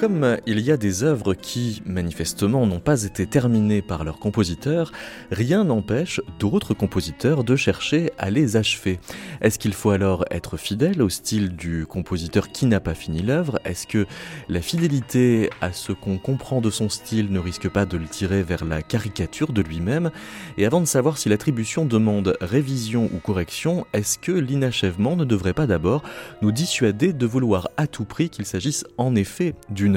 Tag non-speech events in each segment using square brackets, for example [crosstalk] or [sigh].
Comme il y a des œuvres qui, manifestement, n'ont pas été terminées par leurs compositeurs, rien n'empêche d'autres compositeurs de chercher à les achever. Est-ce qu'il faut alors être fidèle au style du compositeur qui n'a pas fini l'œuvre? Est-ce que la fidélité à ce qu'on comprend de son style ne risque pas de le tirer vers la caricature de lui-même? Et avant de savoir si l'attribution demande révision ou correction, est-ce que l'inachèvement ne devrait pas d'abord nous dissuader de vouloir à tout prix qu'il s'agisse en effet d'une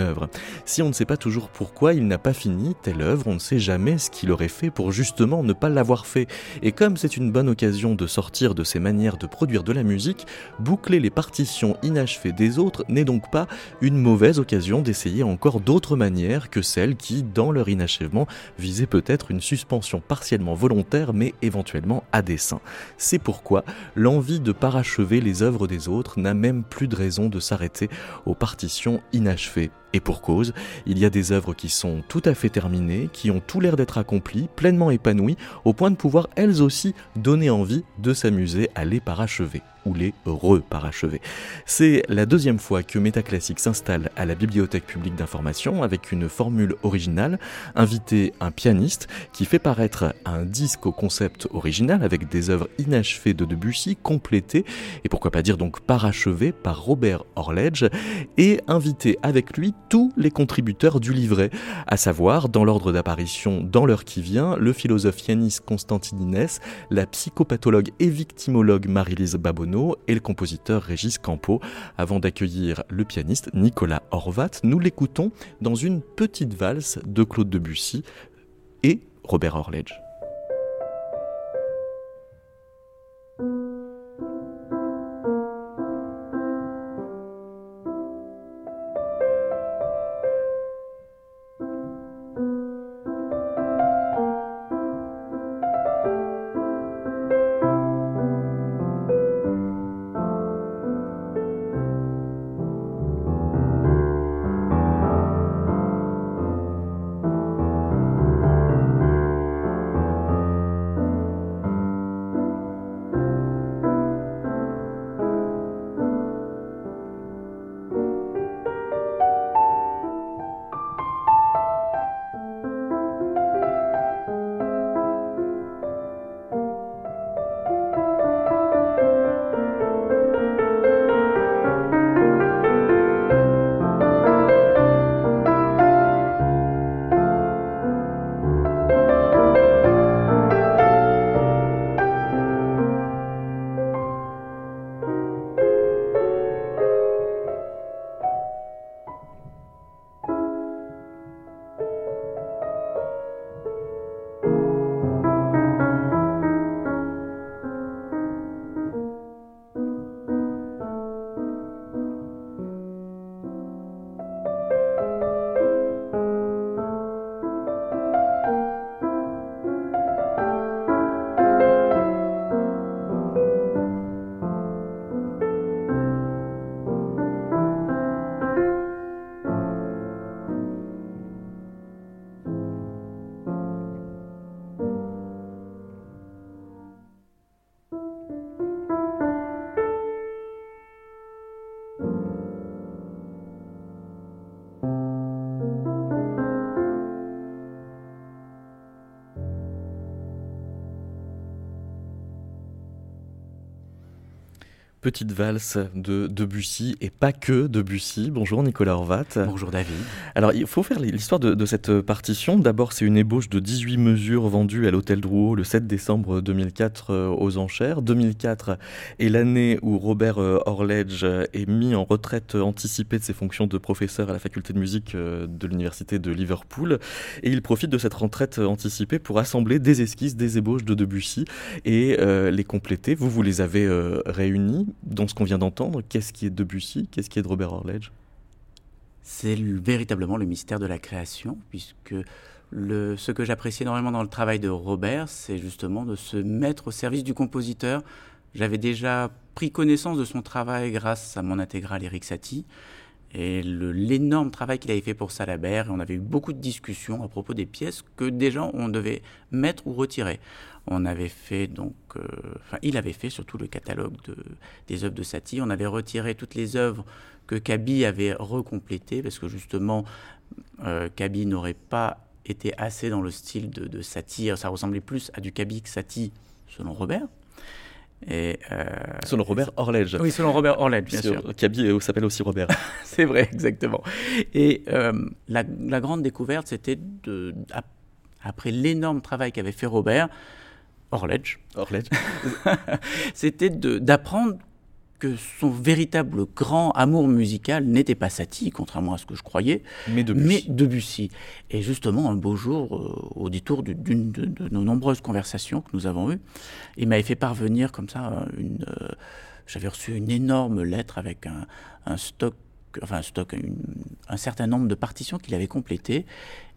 Si on ne sait pas toujours pourquoi il n'a pas fini telle œuvre, on ne sait jamais ce qu'il aurait fait pour justement ne pas l'avoir fait. Et comme c'est une bonne occasion de sortir de ces manières de produire de la musique, boucler les partitions inachevées des autres n'est donc pas une mauvaise occasion d'essayer encore d'autres manières que celles qui, dans leur inachèvement, visaient peut-être une suspension partiellement volontaire mais éventuellement à dessein. C'est pourquoi l'envie de parachever les œuvres des autres n'a même plus de raison de s'arrêter aux partitions inachevées. Et pour cause, il y a des œuvres qui sont tout à fait terminées, qui ont tout l'air d'être accomplies, pleinement épanouies, au point de pouvoir elles aussi donner envie de s'amuser à les parachever ou les reparachever. C'est la deuxième fois que Métaclassique s'installe à la Bibliothèque publique d'information avec une formule originale, inviter un pianiste qui fait paraître un disque au concept original avec des œuvres inachevées de Debussy, complétées, et pourquoi pas dire donc parachevées par Robert Orledge, et inviter avec lui tous les contributeurs du livret, à savoir, dans l'ordre d'apparition dans l'heure qui vient, le philosophe Yanis Constantinines, la psychopathologue et victimologue Marie-Lise Et le compositeur Régis Campo. Avant d'accueillir le pianiste Nicolas Horvat, nous l'écoutons dans une petite valse de Claude Debussy et Robert Orledge. Petite valse de Debussy et pas que Debussy. Bonjour Nicolas Horvat. Bonjour David. Alors il faut faire l'histoire de, cette partition. D'abord c'est une ébauche de 18 mesures vendues à l'Hôtel Drouot le 7 décembre 2004 euh, aux enchères. 2004 est l'année où Robert euh, Orledge est mis en retraite anticipée de ses fonctions de professeur à la faculté de musique euh, de l'université de Liverpool. Et il profite de cette retraite anticipée pour assembler des esquisses, des ébauches de Debussy et les compléter. Vous, vous les avez réunies dans ce qu'on vient d'entendre, qu'est-ce qui est de Debussy, qu'est-ce qui est de Robert Orledge? C'est véritablement le mystère de la création, puisque ce que j'apprécie énormément dans le travail de Robert, c'est justement de se mettre au service du compositeur. J'avais déjà pris connaissance de son travail grâce à mon intégrale Eric Satie. et l'énorme travail qu'il avait fait pour Salabert. Et on avait eu beaucoup de discussions à propos des pièces que déjà on devait mettre ou retirer. On avait fait donc, euh, enfin, il avait fait surtout le catalogue de, des œuvres de Satie. On avait retiré toutes les œuvres que Kaby avait recomplétées parce que justement, euh, Kaby n'aurait pas été assez dans le style de, de Satie. Ça ressemblait plus à du Kaby que Satie, selon Robert. Et euh, selon Robert Orledge. Oui, selon Robert Orledge, bien sûr. Kaby s'appelle aussi Robert. [laughs] c'est vrai, exactement. Et euh, la, la, grande découverte, c'était après l'énorme travail qu'avait fait Robert, Orledge, Orledge. [laughs] c'était d'apprendre que son véritable grand amour musical n'était pas Satie, contrairement à ce que je croyais, mais Debussy. Mais Debussy. Et justement, un beau jour, euh, au détour d'une de, nos nombreuses conversations que nous avons eues, il m'avait fait parvenir comme ça une. Euh, j'avais reçu une énorme lettre avec un, un stock enfin un stock, un certain nombre de partitions qu'il avait complétées.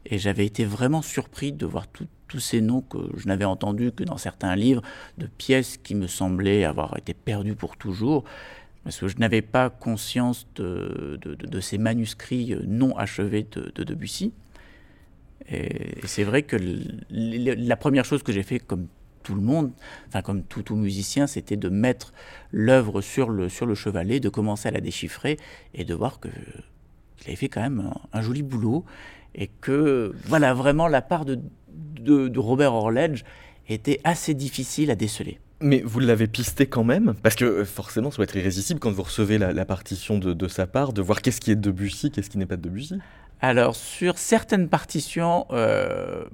Et j'avais été vraiment surpris de voir tous ces noms que je n'avais entendus que dans certains livres, de pièces qui me semblaient avoir été perdues pour toujours, parce que je n'avais pas conscience de, de, ces manuscrits non achevés de, Debussy. Et, c'est vrai que la première chose que j'ai fait, comme tout le monde, enfin comme tout, tout musicien, c'était de mettre l'œuvre sur le, sur le chevalet, de commencer à la déchiffrer et de voir que qu'il avait fait quand même un, joli boulot et que voilà vraiment la part de, de, Robert Orledge était assez difficile à déceler. Mais vous l'avez pisté quand même Parce que euh, forcément, ça doit être irrésistible quand vous recevez la, partition de, de, sa part, de voir qu'est-ce qui est de Debussy, qu'est-ce qui n'est pas de Debussy. Alors, sur certaines partitions, euh,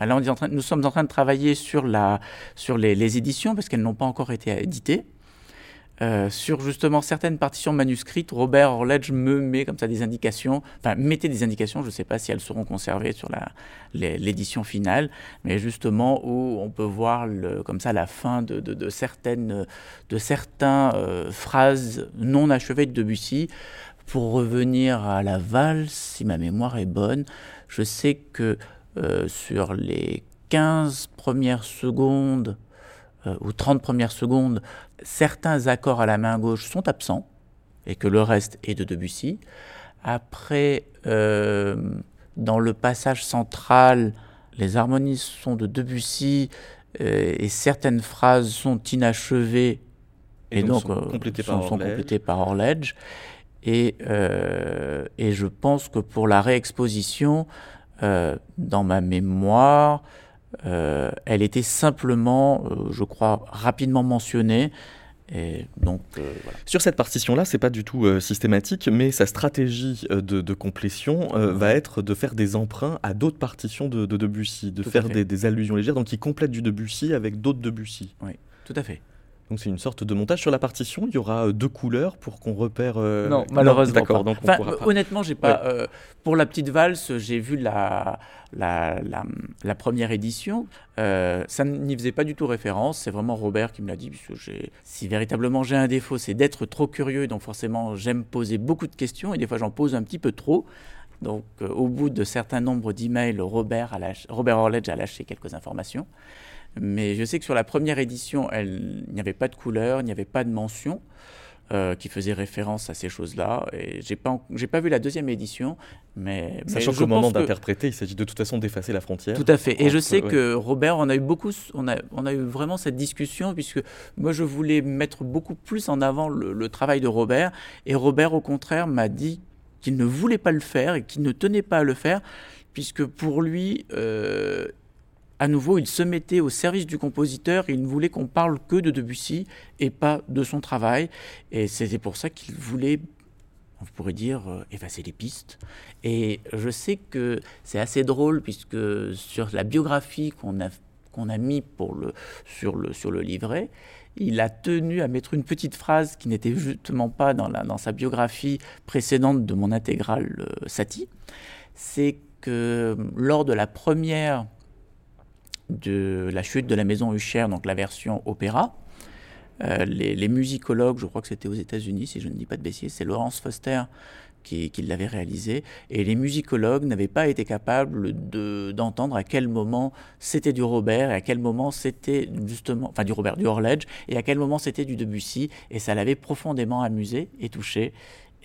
Là, on en train, nous sommes en train de travailler sur, la, sur les, les éditions parce qu'elles n'ont pas encore été éditées. Euh, sur justement certaines partitions manuscrites, Robert Orledge me met comme ça des indications, enfin mettait des indications, je ne sais pas si elles seront conservées sur l'édition finale, mais justement où on peut voir comme ça la fin de, certaines euh, phrases non achevées de Debussy. Pour revenir à la valse, si ma mémoire est bonne, je sais que euh, sur les 15 premières secondes ou 30 premières secondes, certains accords à la main gauche sont absents et que le reste est de Debussy. Après, euh, dans le passage central, les harmonies sont de Debussy et certaines phrases sont inachevées et, donc, sont, complétées, par sont complétées par Orledge. Et, et, je pense que pour la réexposition, euh, dans ma mémoire, euh, elle était simplement, euh, je crois, rapidement mentionnée. Et donc, voilà. Sur cette partition-là, c'est pas du tout systématique, mais sa stratégie de, complétion va être de faire des emprunts à d'autres partitions de, Debussy, de faire des, des, allusions légères, donc il complète du Debussy avec d'autres Debussy. Oui, tout à fait. Donc c'est une sorte de montage sur la partition. Il y aura euh, deux couleurs pour qu'on repère. Euh, non, malheureusement. D'accord. Donc Honnêtement, j'ai pas. Euh, pour la petite valse, j'ai vu la la, la, première édition. ça n'y faisait pas du tout référence. C'est vraiment Robert qui me l'a dit, puisque j'ai. Si véritablement j'ai un défaut, c'est d'être trop curieux. Donc forcément, j'aime poser beaucoup de questions et des fois j'en pose un petit peu trop. Donc, au bout de certains nombres d'emails, Robert, Robert Orledge a lâché quelques informations. Mais je sais que sur la première édition, il n'y avait pas de couleur, il n'y avait pas de mention. Euh, qui faisait référence à ces choses-là. Et j'ai pas, j'ai pas vu la deuxième édition, mais sachant qu'au moment d'interpréter, il s'agit de toute façon d'effacer la frontière. Tout à fait. Et je sais que Robert, on a eu beaucoup, on a, on a eu vraiment cette discussion puisque moi je voulais mettre beaucoup plus en avant le, travail de Robert, et Robert au contraire m'a dit qu'il ne voulait pas le faire et qu'il ne tenait pas à le faire puisque pour lui, euh, à nouveau, il se mettait au service du compositeur, il ne voulait qu'on parle que de Debussy et pas de son travail. Et c'était pour ça qu'il voulait, on pourrait dire, euh, effacer les pistes. Et je sais que c'est assez drôle, puisque sur la biographie qu'on a, qu'on a mis pour le, sur, le, sur le livret, il a tenu à mettre une petite phrase qui n'était justement pas dans, la, dans sa biographie précédente de mon intégrale euh, Satie. C'est que lors de la première de La chute de la maison Hucher, donc la version opéra. Euh, les, musicologues, je crois que c'était aux États-Unis, si je ne dis pas de bêtises, c'est Laurence Foster qui, l'avait réalisé. Et les musicologues n'avaient pas été capables d'entendre à quel moment c'était du Robert et à quel moment c'était justement, enfin du Robert, du Orledge, et à quel moment c'était du Debussy. Et ça l'avait profondément amusé et touché.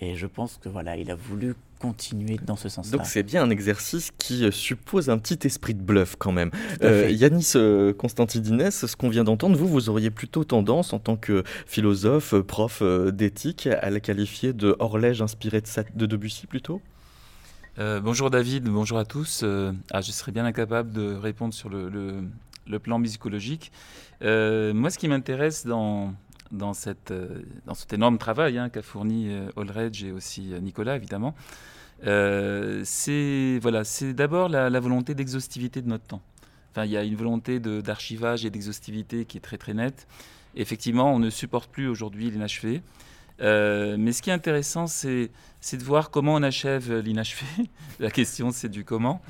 Et je pense que voilà, il a voulu continuer dans ce sens-là. Donc c'est bien un exercice qui euh, suppose un petit esprit de bluff quand même. Euh, Yanis euh, Constantidines, ce qu'on vient d'entendre, vous, vous auriez plutôt tendance en tant que philosophe, prof d'éthique, à la qualifier de horlège inspiré de, de Debussy plutôt? Bonjour David, bonjour à tous. Ah, je serais bien incapable de répondre sur le, le plan musicologique. moi, ce qui m'intéresse dans, dans, cette, dans cet énorme travail hein, qu'a fourni Olredge et aussi Nicolas, évidemment, euh, c'est voilà, d'abord la, volonté d'exhaustivité de notre temps. Enfin, il y a une volonté d'archivage et d'exhaustivité qui est très très nette. Effectivement, on ne supporte plus aujourd'hui l'inachevé. Euh, mais ce qui est intéressant, c'est de voir comment on achève l'inachevé. [laughs] la question, c'est du comment.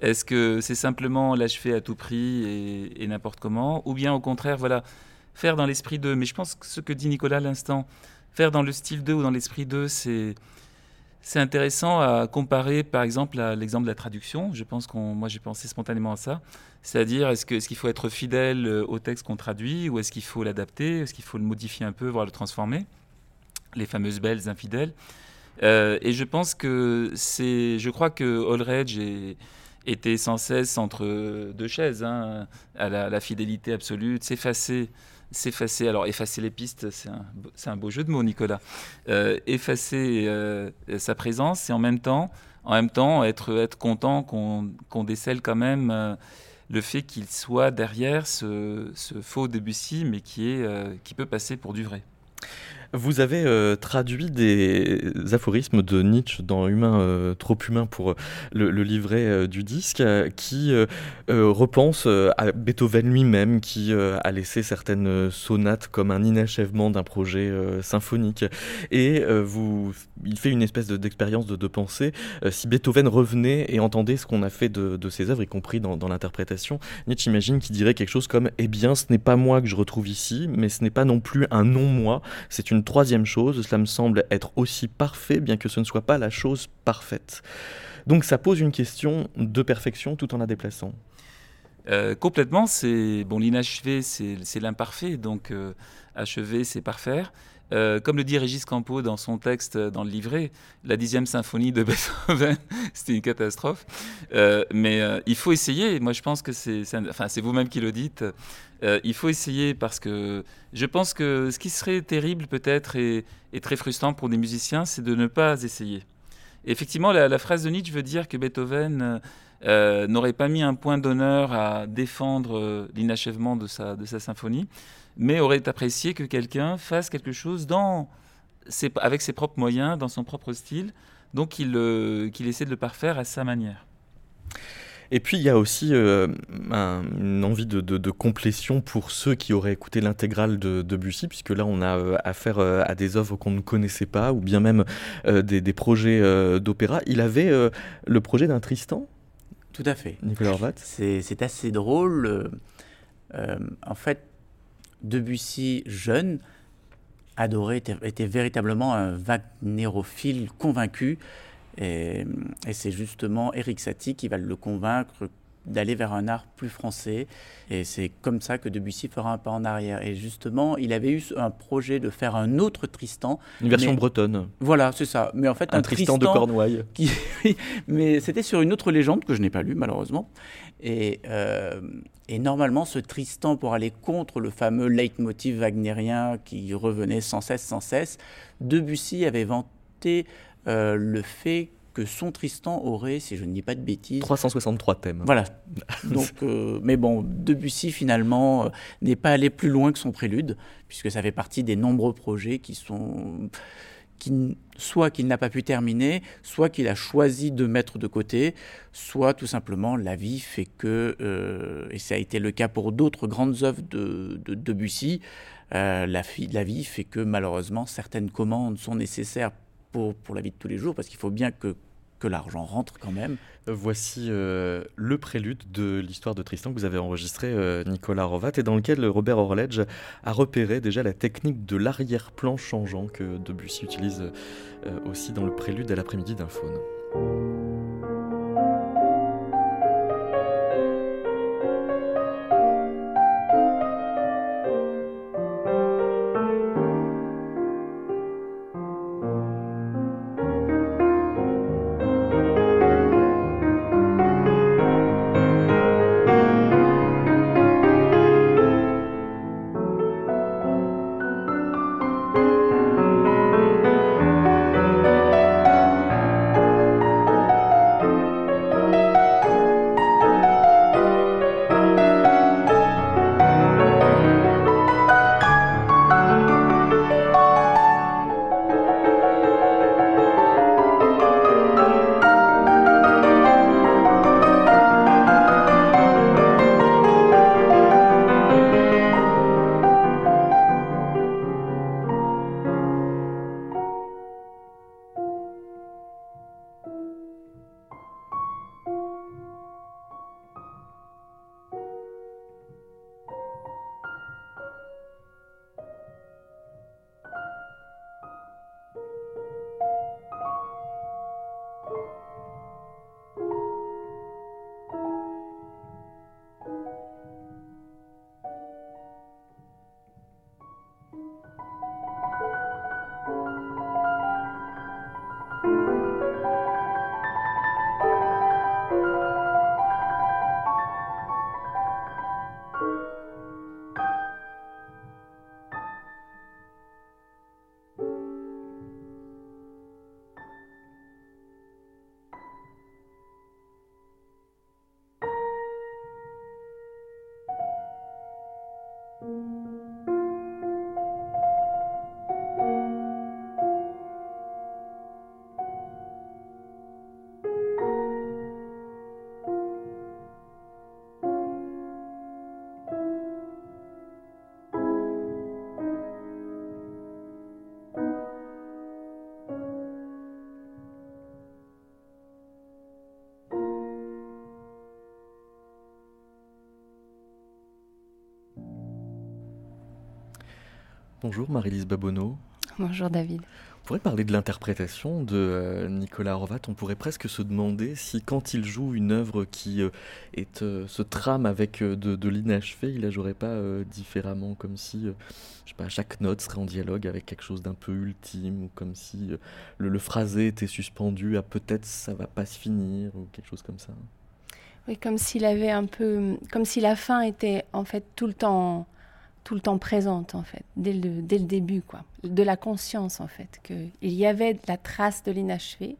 Est-ce que c'est simplement l'achever à tout prix et, n'importe comment? Ou bien au contraire, voilà, faire dans l'esprit 2. Mais je pense que ce que dit Nicolas à l'instant, faire dans le style 2 ou dans l'esprit 2, c'est c'est intéressant à comparer, par exemple, à l'exemple de la traduction. Je pense qu'on, moi, j'ai pensé spontanément à ça. C'est-à-dire, est-ce, que, est-ce qu'il faut être fidèle euh, au texte qu'on traduit, ou est-ce qu'il faut l'adapter, est-ce qu'il faut le modifier un peu, voire le transformer? Les fameuses belles infidèles. Euh, et je pense que c'est, je crois que Allredge était sans cesse entre deux chaises, hein, à la, la, fidélité absolue, de s'effacer s'effacer. Alors, effacer les pistes, c'est un, beau jeu de mots, Nicolas. Euh, effacer euh, sa présence et en même temps, en même temps être, content qu'on décèle quand même euh, le fait qu'il soit derrière ce, faux Debussy, mais qui, qui peut passer pour du vrai. Vous avez euh, traduit des aphorismes de Nietzsche dans Humain, euh, trop humain pour euh, le, livret du disque, qui repense à Beethoven lui-même, qui a laissé certaines sonates comme un inachèvement d'un projet symphonique. Et vous, il fait une espèce d'expérience de, pensée. si Beethoven revenait et entendait ce qu'on a fait de, de, ses œuvres, y compris dans, dans l'interprétation, Nietzsche imagine qu'il dirait quelque chose comme Eh bien, ce n'est pas moi que je retrouve ici, mais ce n'est pas non plus un non-moi, c'est une troisième chose, cela me semble être aussi parfait, bien que ce ne soit pas la chose parfaite. Donc ça pose une question de perfection tout en la déplaçant. Euh, complètement, c'est bon l'inachevé, c'est l'imparfait, donc euh, achever, c'est parfaire. Euh, comme le dit Régis Campo dans son texte dans le livret, la dixième symphonie de [laughs] Beethoven, c'était une catastrophe. Euh, mais euh, il faut essayer. Moi, je pense que c'est, enfin, c'est vous-même qui le dites. il faut essayer parce que je pense que ce qui serait terrible peut-être et, très frustrant pour des musiciens, c'est de ne pas essayer. effectivement, la, phrase de Nietzsche veut dire que Beethoven n'aurait pas mis un point d'honneur à défendre l'inachèvement de sa symphonie mais aurait apprécié que quelqu'un fasse quelque chose dans avec ses propres moyens, dans son propre style, donc qu'il euh, essaie de le parfaire à sa manière. Et puis il y a aussi euh, une envie de, complétion pour ceux qui auraient écouté l'intégrale de, Debussy, puisque là on a euh, affaire à des œuvres qu'on ne connaissait pas, ou bien même des, des, projets d'opéra. Il avait le projet d'un Tristan? Tout à fait. Nicolas Horvat? C'est assez drôle. en fait, Debussy, jeune, adoré, était, véritablement un Wagnerophile convaincu. Et, c'est justement Eric Satie qui va le convaincre d'aller vers un art plus français. Et c'est comme ça que Debussy fera un pas en arrière. Et justement, il avait eu un projet de faire un autre Tristan. Une version bretonne. Voilà, c'est ça. Mais en fait, un, Tristan, de Cornouailles. [laughs] mais c'était sur une autre légende que je n'ai pas lue, malheureusement. Et, euh, et normalement, ce Tristan, pour aller contre le fameux leitmotiv wagnérien qui revenait sans cesse, sans cesse, Debussy avait vanté euh, le fait que son Tristan aurait, si je ne dis pas de bêtises... 363 thèmes. Voilà. [laughs] Donc, euh, mais bon, Debussy, finalement, euh, n'est pas allé plus loin que son prélude, puisque ça fait partie des nombreux projets qui sont... Qui, soit qu'il n'a pas pu terminer, soit qu'il a choisi de mettre de côté, soit tout simplement la vie fait que, euh, et ça a été le cas pour d'autres grandes œuvres de, Debussy, la, la vie fait que malheureusement certaines commandes sont nécessaires pour, la vie de tous les jours, parce qu'il faut bien que, que l'argent rentre quand même. Voici euh, le prélude de l'histoire de Tristan que vous avez enregistré, euh, Nicolas Rovat, et dans lequel Robert Orledge a repéré déjà la technique de l'arrière-plan changeant que Debussy utilise euh, aussi dans le prélude à l'après-midi d'un faune. Bonjour Marie-Lise Babonneau. Bonjour David. On pourrait parler de l'interprétation de euh, Nicolas Rovat. On pourrait presque se demander si, quand il joue une œuvre qui euh, est, euh, se trame avec de, de l'inachevé, il la jouerait pas différemment, comme si je sais pas, chaque note serait en dialogue avec quelque chose d'un peu ultime, ou comme si le, le, phrasé était suspendu à peut-être ça va pas se finir, ou quelque chose comme ça. Oui, comme s'il avait un peu. Comme si la fin était en fait tout le temps tout le temps présente en fait, dès le, dès le début quoi, de la conscience en fait, qu'il y avait la trace de l'inachevé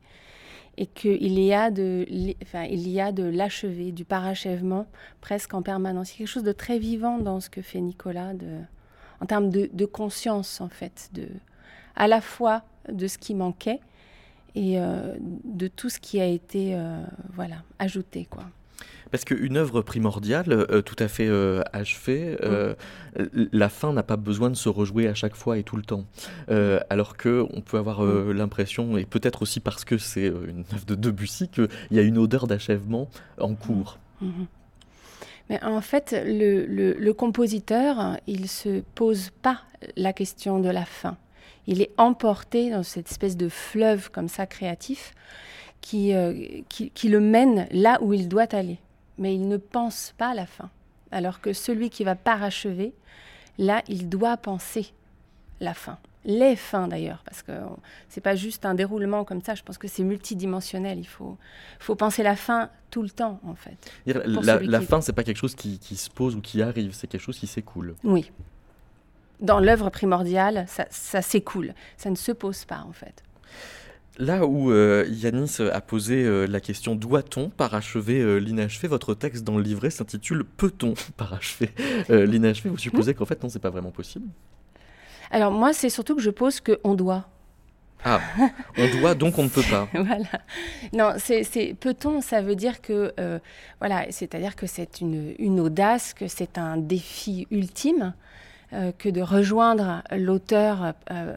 et qu'il y a de, enfin, il y a de l'achevé, du parachèvement presque en permanence. Il y a quelque chose de très vivant dans ce que fait Nicolas, de, en termes de, de conscience en fait, de, à la fois de ce qui manquait et euh, de tout ce qui a été euh, voilà ajouté quoi. Parce qu'une œuvre primordiale, euh, tout à fait euh, achevée, euh, la fin n'a pas besoin de se rejouer à chaque fois et tout le temps. alors qu'on peut avoir l'impression, et peut-être aussi parce que c'est une œuvre de Debussy, qu'il y a une odeur d'achèvement en cours. Mm-hmm. Mais en fait, le, le, compositeur, il se pose pas la question de la fin. Il est emporté dans cette espèce de fleuve comme ça créatif qui, qui, qui le mène là où il doit aller mais il ne pense pas à la fin. Alors que celui qui va parachever, là, il doit penser la fin. Les fins d'ailleurs, parce que c'est pas juste un déroulement comme ça, je pense que c'est multidimensionnel, il faut, faut penser la fin tout le temps en fait. La, la fin, c'est pas quelque chose qui, qui, se pose ou qui arrive, c'est quelque chose qui s'écoule. Oui. Dans l'œuvre primordiale, ça, ça s'écoule, ça ne se pose pas en fait. Là où euh, Yanis a posé euh, la question doit-on parachever euh, l'inachevé, votre texte dans le livret s'intitule Peut-on parachever l'inachevé Vous supposez qu'en fait non, c'est pas vraiment possible Alors moi, c'est surtout que je pose que on doit. Ah, on doit donc on ne peut pas. [laughs] voilà. Non, c'est peut-on, ça veut dire que voilà, c'est-à-dire que c'est une, une audace, que c'est un défi ultime. Euh, que de rejoindre l'auteur euh, euh,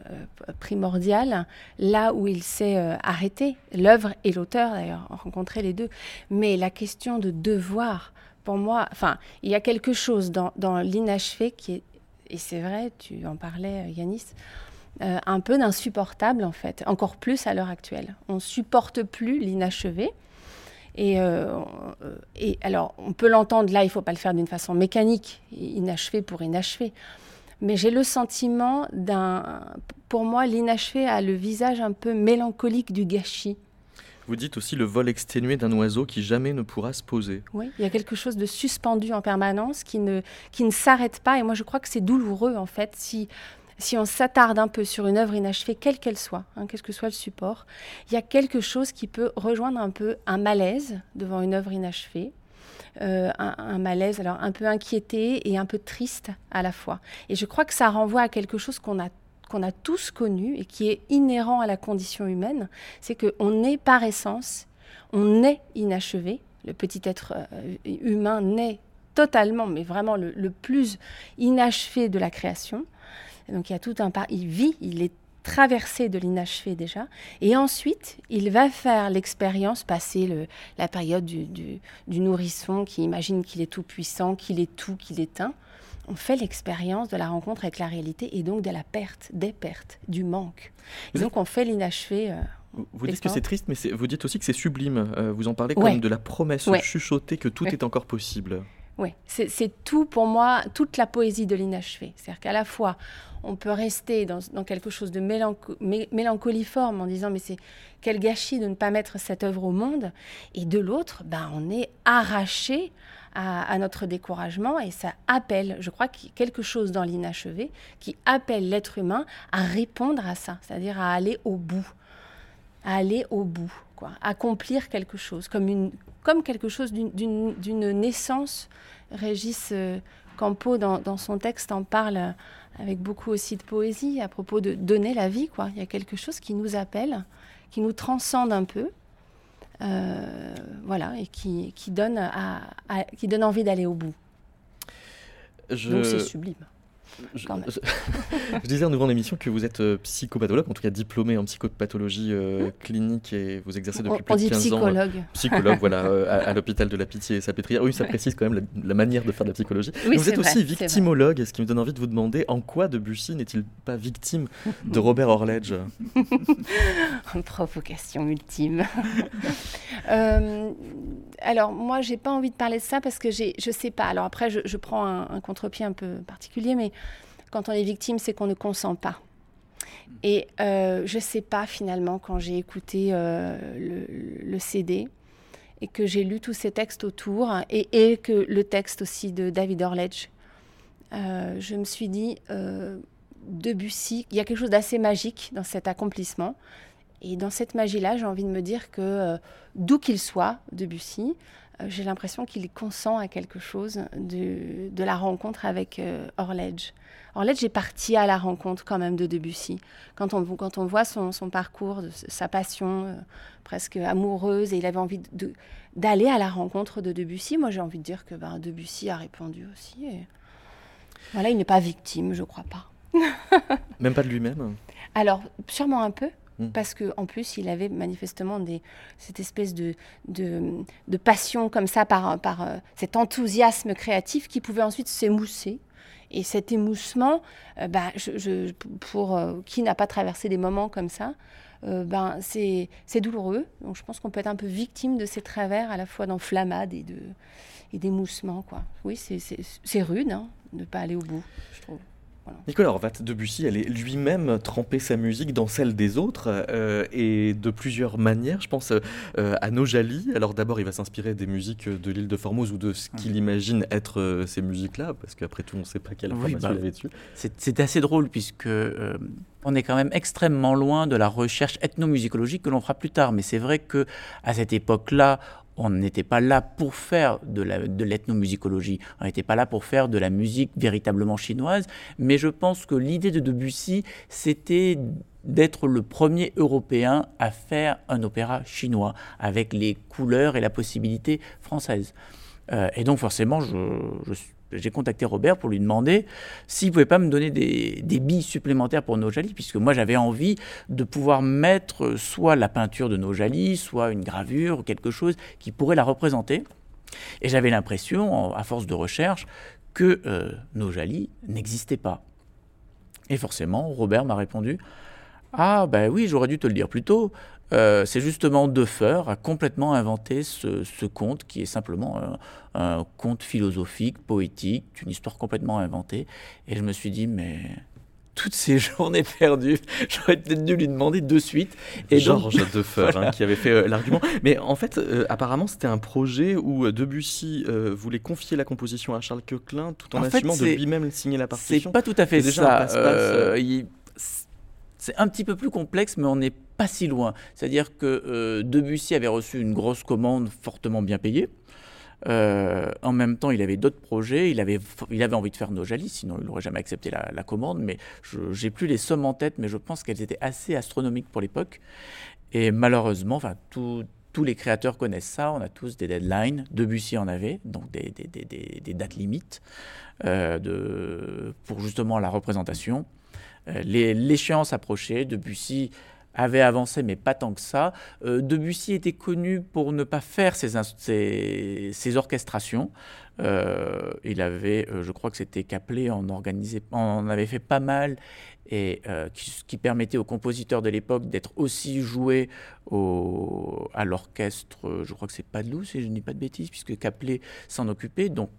primordial là où il s'est arrêté. L'œuvre et l'auteur, d'ailleurs, rencontrer les deux. Mais la question de devoir, pour moi, enfin, il y a quelque chose dans, dans l'inachevé qui est, et c'est vrai, tu en parlais, Yanis, un peu d'insupportable en fait, encore plus à l'heure actuelle. On supporte plus l'inachevé. Et, et, alors, on peut l'entendre là, il ne faut pas le faire d'une façon mécanique, inachevé pour inachevé mais j'ai le sentiment d'un... Pour moi, l'inachevé a le visage un peu mélancolique du gâchis. Vous dites aussi le vol exténué d'un oiseau qui jamais ne pourra se poser. Oui, il y a quelque chose de suspendu en permanence qui ne, qui ne s'arrête pas. Et moi, je crois que c'est douloureux, en fait, si, si on s'attarde un peu sur une œuvre inachevée, quelle qu'elle soit, hein, quel que soit le support. Il y a quelque chose qui peut rejoindre un peu un malaise devant une œuvre inachevée. Euh, un, malaise, alors un peu inquiété et un peu triste à la fois. Et je crois que ça renvoie à quelque chose qu'on a qu'on a tous connu et qui est inhérent à la condition humaine, c'est qu'on est par essence, on est inachevé. Le petit être euh, humain naît totalement, mais vraiment le, plus inachevé de la création. donc il y a tout un part, il vit, il est traversée de l'inachevé déjà. Et ensuite, il va faire l'expérience, passer le, la période du, du, nourrisson qui imagine qu'il est tout puissant, qu'il est tout, qu'il est un. On fait l'expérience de la rencontre avec la réalité et donc de la perte, des pertes, du manque. Et donc on fait l'inachevé. Euh, vous dites que c'est triste, mais vous dites aussi que c'est sublime. Euh, vous en parlez comme de la promesse chuchotée que tout est encore possible. Oui, c'est tout pour moi, toute la poésie de l'inachevé. C'est-à-dire qu'à la fois, on peut rester dans, quelque chose de mélancoliforme en disant mais c'est quel gâchis de ne pas mettre cette œuvre au monde, et de l'autre, ben, on est arraché à, notre découragement et ça appelle, je crois, quelque chose dans l'inachevé qui appelle l'être humain à répondre à ça, c'est-à-dire à aller au bout, à aller au bout, quoi, accomplir quelque chose, comme une, comme quelque chose d'une naissance. Régis euh, Campo, dans, son texte, en parle avec beaucoup aussi de poésie à propos de donner la vie. Quoi. Il y a quelque chose qui nous appelle, qui nous transcende un peu. Euh, voilà, et qui, donne, à, qui donne envie d'aller au bout. Donc c'est sublime. [laughs] Je, disais en ouvrant l'émission que vous êtes euh, psychopathologue, en tout cas diplômé en psychopathologie euh, [laughs] clinique et vous exercez depuis plus de 15 psychologue. ans. Psychologue. voilà, [laughs] à, l'hôpital de la Pitié et Salpêtrière. Oui, ça précise quand même la, manière de faire de la psychologie. vous êtes aussi victimologue, ce qui me donne envie de vous demander en quoi Debussy n'est-il pas victime de Robert Orledge? Provocation ultime. alors, moi, j'ai pas envie de parler de ça parce que je sais pas. Alors après, je, prends un, un contre-pied un peu particulier, mais quand on est victime, c'est qu'on ne consent pas. Et euh, je ne sais pas finalement quand j'ai écouté euh, le, CD et que j'ai lu tous ces textes autour et, que le texte aussi de David Orledge, euh, je me suis dit, Debussy, il y a quelque chose d'assez magique dans cet accomplissement. Et dans cette magie-là, j'ai envie de me dire que d'où qu'il soit, Debussy, j'ai l'impression qu'il consent à quelque chose de, de la rencontre avec Orledge. Orledge est parti à la rencontre quand même de Debussy. Quand on, quand on voit son, parcours, sa passion euh, presque amoureuse, et il avait envie d'aller à la rencontre de Debussy, moi j'ai envie de dire que ben, Debussy a répondu aussi. Voilà, il n'est pas victime, je crois pas. même pas de lui-même? Alors, sûrement un peu. Hmm. Parce qu'en plus, il avait manifestement cette espèce de, passion comme ça, par, euh, cet enthousiasme créatif qui pouvait ensuite s'émousser et cet émoussement, euh, bah, pour euh, qui n'a pas traversé des moments comme ça, ben, c'est douloureux. Donc je pense qu'on peut être un peu victime de ces travers à la fois d'enflammade et d'émoussement. Oui, c'est rude hein, de ne pas aller au bout, je trouve. Nicolas Horvat, Debussy allait lui-même tremper sa musique dans celle des autres euh, et de plusieurs manières. Je pense euh, à Nojali. Alors d'abord, il va s'inspirer des musiques de l'île de Formose ou de ce qu'il imagine être euh, ces musiques-là, parce qu'après tout, on ne sait pas quelle bah, il avait dessus. C'est assez drôle puisque on est quand même extrêmement loin de la recherche ethnomusicologique que l'on fera plus tard. Mais c'est vrai que à cette époque-là, on n'était pas là pour faire de l'ethnomusicologie, on n'était pas là pour faire de la musique véritablement chinoise, mais je pense que l'idée de Debussy, c'était d'être le premier Européen à faire un opéra chinois, avec les couleurs et la possibilité française. Euh, et donc forcément, je, je, j'ai contacté Robert pour lui demander s'il pouvait pas me donner des, billes supplémentaires pour Nojali, puisque moi j'avais envie de pouvoir mettre soit la peinture de Nojali, soit une gravure, quelque chose qui pourrait la représenter. Et j'avais l'impression, à force de recherche, que euh, Nojali n'existait pas. Et forcément, Robert m'a répondu Ah, ben oui, j'aurais dû te le dire plus tôt. Euh, c'est justement Deffer a complètement inventé ce, conte qui est simplement un, conte philosophique, poétique, une histoire complètement inventée. Et je me suis dit, mais toutes ces [laughs] journées perdues, [laughs] j'aurais peut-être dû lui demander de suite. Et Georges Deffer, hein, [laughs] qui avait fait euh, l'argument. Mais en fait, euh, apparemment, c'était un projet où Debussy voulait confier la composition à Charles Coquelin tout en, assumant de lui-même signer la partition. C'est pas tout à fait ça. C'est un petit peu plus complexe, mais on n'est pas si loin. C'est-à-dire que euh, Debussy avait reçu une grosse commande fortement bien payée. Euh, en même temps, il avait d'autres projets. Il avait, il avait envie de faire Nojali, sinon il n'aurait jamais accepté la, commande. Mais je n'ai plus les sommes en tête, mais je pense qu'elles étaient assez astronomiques pour l'époque. Et malheureusement, enfin, tous les créateurs connaissent ça. On a tous des deadlines. Debussy en avait, donc des, dates limites euh, pour justement la représentation. Euh, l'échéance approchait, Debussy avait avancé, mais pas tant que ça. Euh, Debussy était connu pour ne pas faire ses, orchestrations. Euh, il avait, je crois que c'était Caplet, en, en avait fait pas mal, et qui, qui, permettait aux compositeurs de l'époque d'être aussi joués à l'orchestre. Je crois que c'est Padelou, si je ne dis pas de bêtises, puisque Caplet s'en occupait. Donc,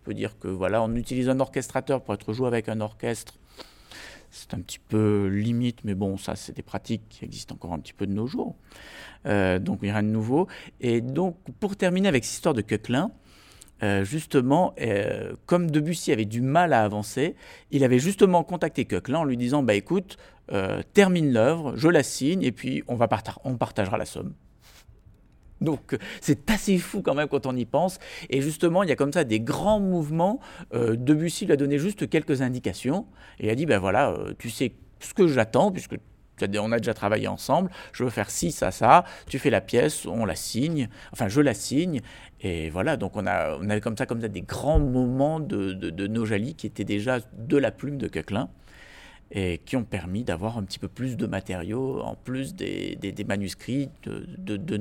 on peut dire que voilà, on utilise un orchestrateur pour être joué avec un orchestre c'est un petit peu limite, mais bon, ça, c'est des pratiques qui existent encore un petit peu de nos jours. Euh, donc, il n'y a rien de nouveau. Et donc, pour terminer avec cette histoire de Coquelin, euh, justement, euh, comme Debussy avait du mal à avancer, il avait justement contacté Coquelin en lui disant Bah écoute, termine l'œuvre, je la signe, et puis on, va on partagera la somme. [laughs] Donc c'est assez fou quand même quand on y pense. Et justement, il y a comme ça des grands mouvements. Euh, Debussy lui a donné juste quelques indications et a dit, ben voilà, euh, tu sais ce que j'attends, puisque on a déjà travaillé ensemble, je veux faire ci, ça, ça, tu fais la pièce, on la signe, enfin je la signe, et voilà, donc on a, on avait comme ça, comme ça des grands moments de, de, de qui étaient déjà de la plume de Coquelin et qui ont permis d'avoir un petit peu plus de matériaux en plus des, des, manuscrits de, de, de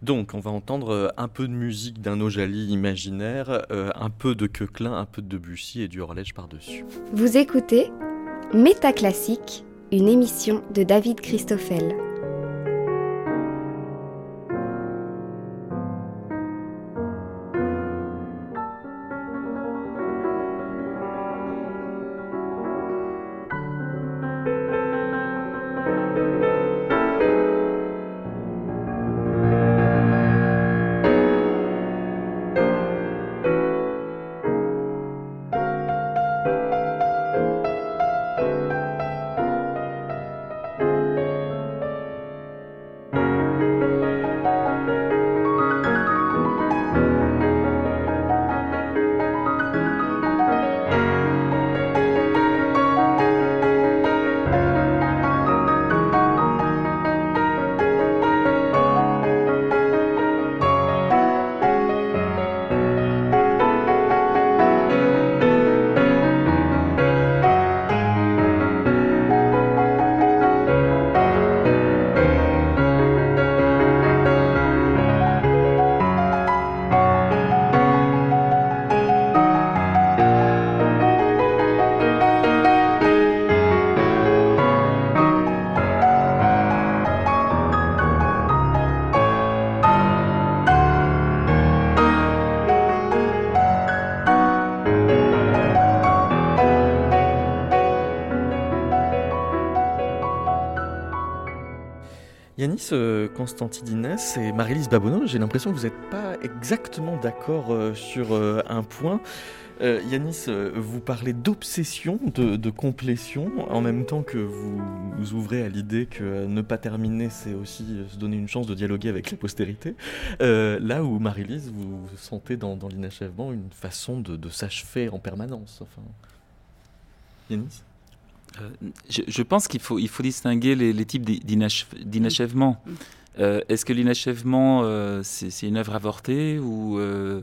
Donc, on va entendre euh, un peu de musique d'un Ojali imaginaire, euh, un peu de Coquelin, un peu de Debussy et du Horlège par-dessus. Vous écoutez Métaclassique, une émission de David Christoffel. Constantidines et Marie-Lise Babonneau, j'ai l'impression que vous n'êtes pas exactement d'accord euh, sur euh, un point. Euh, Yanis, vous parlez d'obsession, de, complétion, en même temps que vous, vous ouvrez à l'idée que ne pas terminer, c'est aussi se donner une chance de dialoguer avec la postérité. là où Marie-Lise, vous sentez dans, l'inachèvement une façon de, de s'achever en permanence. Enfin, Yanis? Euh, je, pense qu'il faut, il faut distinguer les, types d'inachèvement. Euh, est-ce que l'inachèvement, euh, c'est une œuvre avortée ou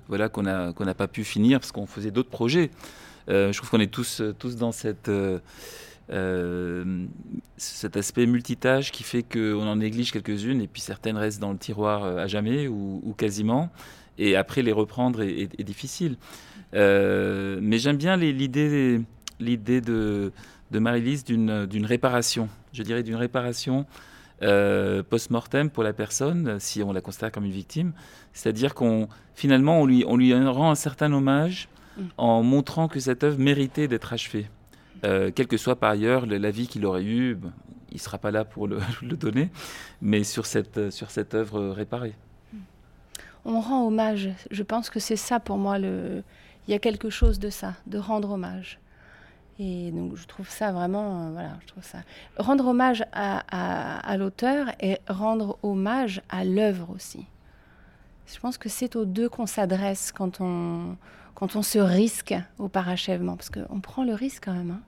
voilà, qu'on n'a pas pu finir parce qu'on faisait d'autres projets? Je trouve qu'on est tous, tous dans cette, cet aspect multitâche qui fait qu'on en néglige quelques-unes et puis certaines restent dans le tiroir à jamais ou, quasiment. Et après, les reprendre est, est difficile. mais j'aime bien l'idée de de Marie-Lise d'une réparation, je dirais d'une réparation euh, post-mortem pour la personne, si on la considère comme une victime. C'est-à-dire qu'on finalement on lui, on lui rend un certain hommage mm. en montrant que cette œuvre méritait d'être achevée. Euh, quelle que soit par ailleurs la vie qu'il aurait eue, il ne sera pas là pour le, [laughs] le, donner, mais sur cette, sur cette œuvre réparée. On rend hommage. Je pense que c'est ça pour moi. Le... Il y a quelque chose de ça, de rendre hommage. Et donc je trouve ça vraiment, euh, voilà, je trouve ça. Rendre hommage à, l'auteur et rendre hommage à l'œuvre aussi. Je pense que c'est aux deux qu'on s'adresse quand on, quand on se risque au parachèvement, parce qu'on prend le risque quand même. Hein.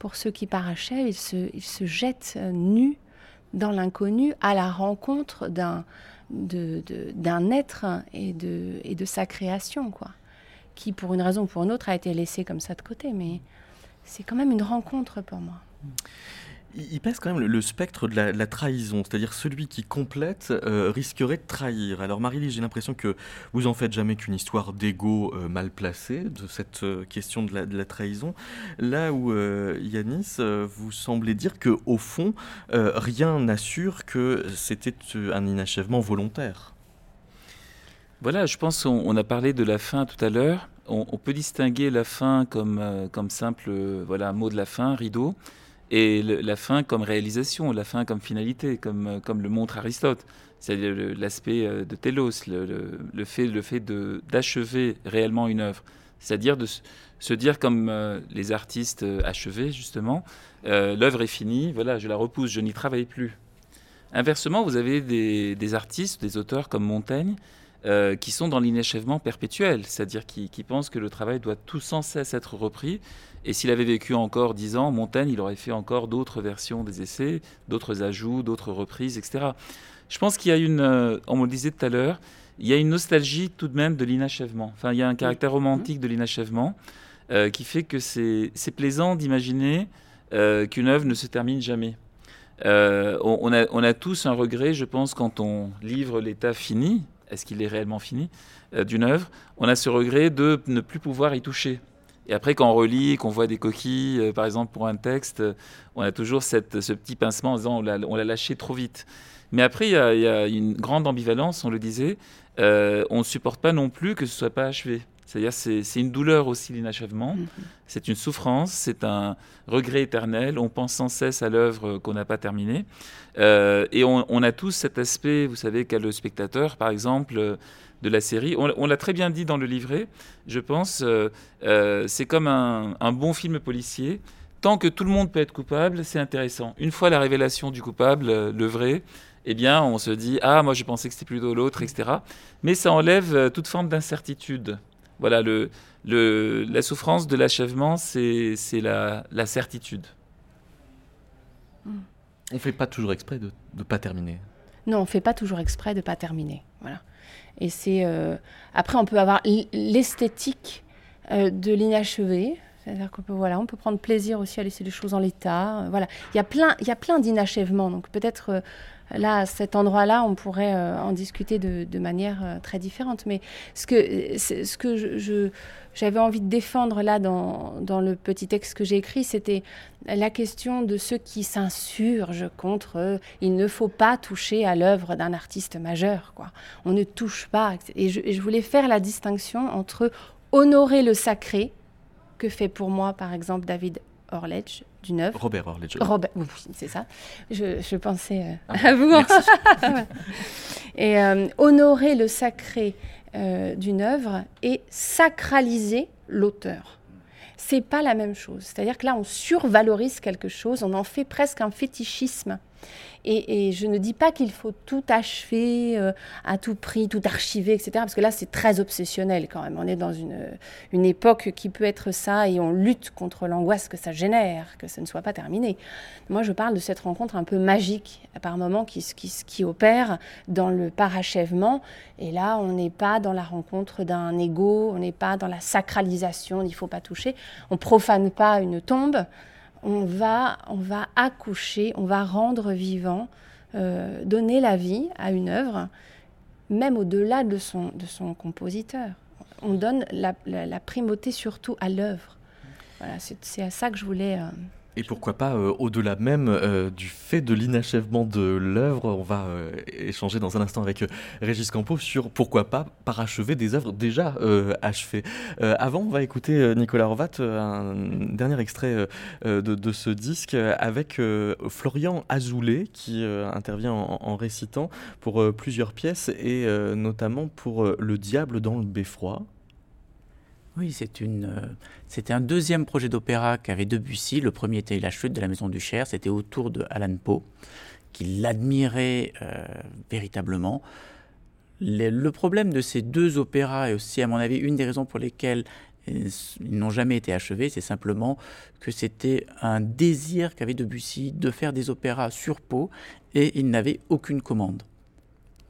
Pour ceux qui parachèvent, ils se, ils se jettent euh, nus dans l'inconnu à la rencontre d'un d'un être et de, et de sa création, quoi. Qui, pour une raison ou pour une autre, a été laissé comme ça de côté. Mais c'est quand même une rencontre pour moi. Il pèse quand même le, spectre de la, trahison, c'est-à-dire celui qui complète euh, risquerait de trahir. Alors Marie-Lise, j'ai l'impression que vous en faites jamais qu'une histoire d'ego euh, mal placée, de cette euh, question de la, trahison. Là où Yanis, vous semblez dire que au fond, rien n'assure que c'était un inachèvement volontaire. Voilà, je pense qu'on a parlé de la fin tout à l'heure on, peut distinguer la fin comme, euh, simple euh, voilà, mot de la fin, rideau, et la fin comme réalisation, la fin comme finalité, comme, euh, comme le montre Aristote. C'est l'aspect de télos, le, fait, le fait d'achever réellement une œuvre. C'est-à-dire de se dire comme les artistes achevés, justement, l'œuvre est finie, voilà, je la repousse, je n'y travaille plus. Inversement, vous avez des, artistes, des auteurs comme Montaigne, euh, qui sont dans l'inachèvement perpétuel, c'est-à-dire qui, pensent que le travail doit tout sans cesse être repris. Et s'il avait vécu encore dix ans, Montaigne, il aurait fait encore d'autres versions des essais, d'autres ajouts, d'autres reprises, etc. Je pense qu'il y a une, euh, on me le disait tout à l'heure, il y a une nostalgie tout de même de l'inachèvement. Enfin, il y a un caractère romantique de l'inachèvement euh, qui fait que c'est plaisant d'imaginer qu'une œuvre ne se termine jamais. on, a, on, a, tous un regret, je pense, quand on livre l'état fini, est-ce qu'il est réellement fini, euh, d'une œuvre, on a ce regret de ne plus pouvoir y toucher. Et après, quand on relit, qu'on voit des coquilles, euh, par exemple pour un texte, euh, on a toujours ce petit pincement en disant on l'a lâché trop vite. Mais après, il y, a, une grande ambivalence, on le disait. on ne supporte pas non plus que ce soit pas achevé. C'est-à-dire, c'est une douleur aussi, l'inachèvement. Mhm. C'est une souffrance, c'est un regret éternel. On pense sans cesse à l'œuvre qu'on n'a pas terminée. Euh, et on, a tous cet aspect, vous savez, qu'a le spectateur, par exemple, de la série. On, l'a très bien dit dans le livret, je pense. Euh, euh, c'est comme un, un, bon film policier. Tant que tout le monde peut être coupable, c'est intéressant. Une fois la révélation du coupable, le vrai, eh bien, on se dit Ah, moi je pensais que c'était plutôt l'autre, etc. Mais ça enlève toute forme d'incertitude. Voilà, le, le, la souffrance de l'achèvement, c'est la, la, certitude. On ne fait pas toujours exprès de ne pas terminer. Non, on ne fait pas toujours exprès de ne pas terminer. Voilà. Et c'est euh, après, on peut avoir l'esthétique euh, de l'inachevé. C'est-à-dire qu'on peut, voilà, on peut prendre plaisir aussi à laisser les choses en l'état. Euh, voilà. Il y a plein, il y a plein d'inachèvements. Donc peut-être là, à cet endroit-là, on pourrait euh, en discuter de, manière euh, très différente. Mais ce que, j'avais envie de défendre là dans, le petit texte que j'ai écrit, c'était la question de ceux qui s'insurgent contre euh, il ne faut pas toucher à l'œuvre d'un artiste majeur. Quoi. On ne touche pas. Et je, et je voulais faire la distinction entre honorer le sacré, que fait pour moi par exemple David Orledge du Neuf. Robert Orledge. Robert, oui, c'est ça. Je, pensais euh, ah, [laughs] à vous. [laughs] et euh, honorer le sacré euh, d'une œuvre et sacraliser l'auteur. C'est pas la même chose. C'est-à-dire que là, on survalorise quelque chose, on en fait presque un fétichisme. Et, je ne dis pas qu'il faut tout achever euh, à tout prix, tout archiver, etc. Parce que là, c'est très obsessionnel quand même. On est dans une, une époque qui peut être ça et on lutte contre l'angoisse que ça génère, que ça ne soit pas terminé. Moi, je parle de cette rencontre un peu magique par moment qui, qui, qui opère dans le parachèvement. Et là, on n'est pas dans la rencontre d'un ego, on n'est pas dans la sacralisation, il ne faut pas toucher. On profane pas une tombe on va, on va accoucher, on va rendre vivant, euh, donner la vie à une œuvre, même au-delà de son, de son compositeur. On donne la, primauté surtout à l'œuvre. Voilà, c'est à ça que je voulais... Euh, et pourquoi pas, euh, au-delà même euh, du fait de l'inachèvement de l'œuvre, on va euh, échanger dans un instant avec Régis Campo sur pourquoi pas parachever des œuvres déjà achevées. avant, on va écouter Nicolas Rovat, un dernier extrait de, ce disque avec Florian Azoulay qui intervient en, en, récitant pour plusieurs pièces et notamment pour Le Diable dans le beffroi. Oui, euh, c'était un deuxième projet d'opéra qu'avait Debussy. Le premier était La chute de la maison du Cher. C'était autour de Alan Poe, qui l'admirait euh, véritablement. Le, problème de ces deux opéras, et aussi à mon avis une des raisons pour lesquelles ils n'ont jamais été achevés, c'est simplement que c'était un désir qu'avait Debussy de faire des opéras sur Poe et il n'avait aucune commande.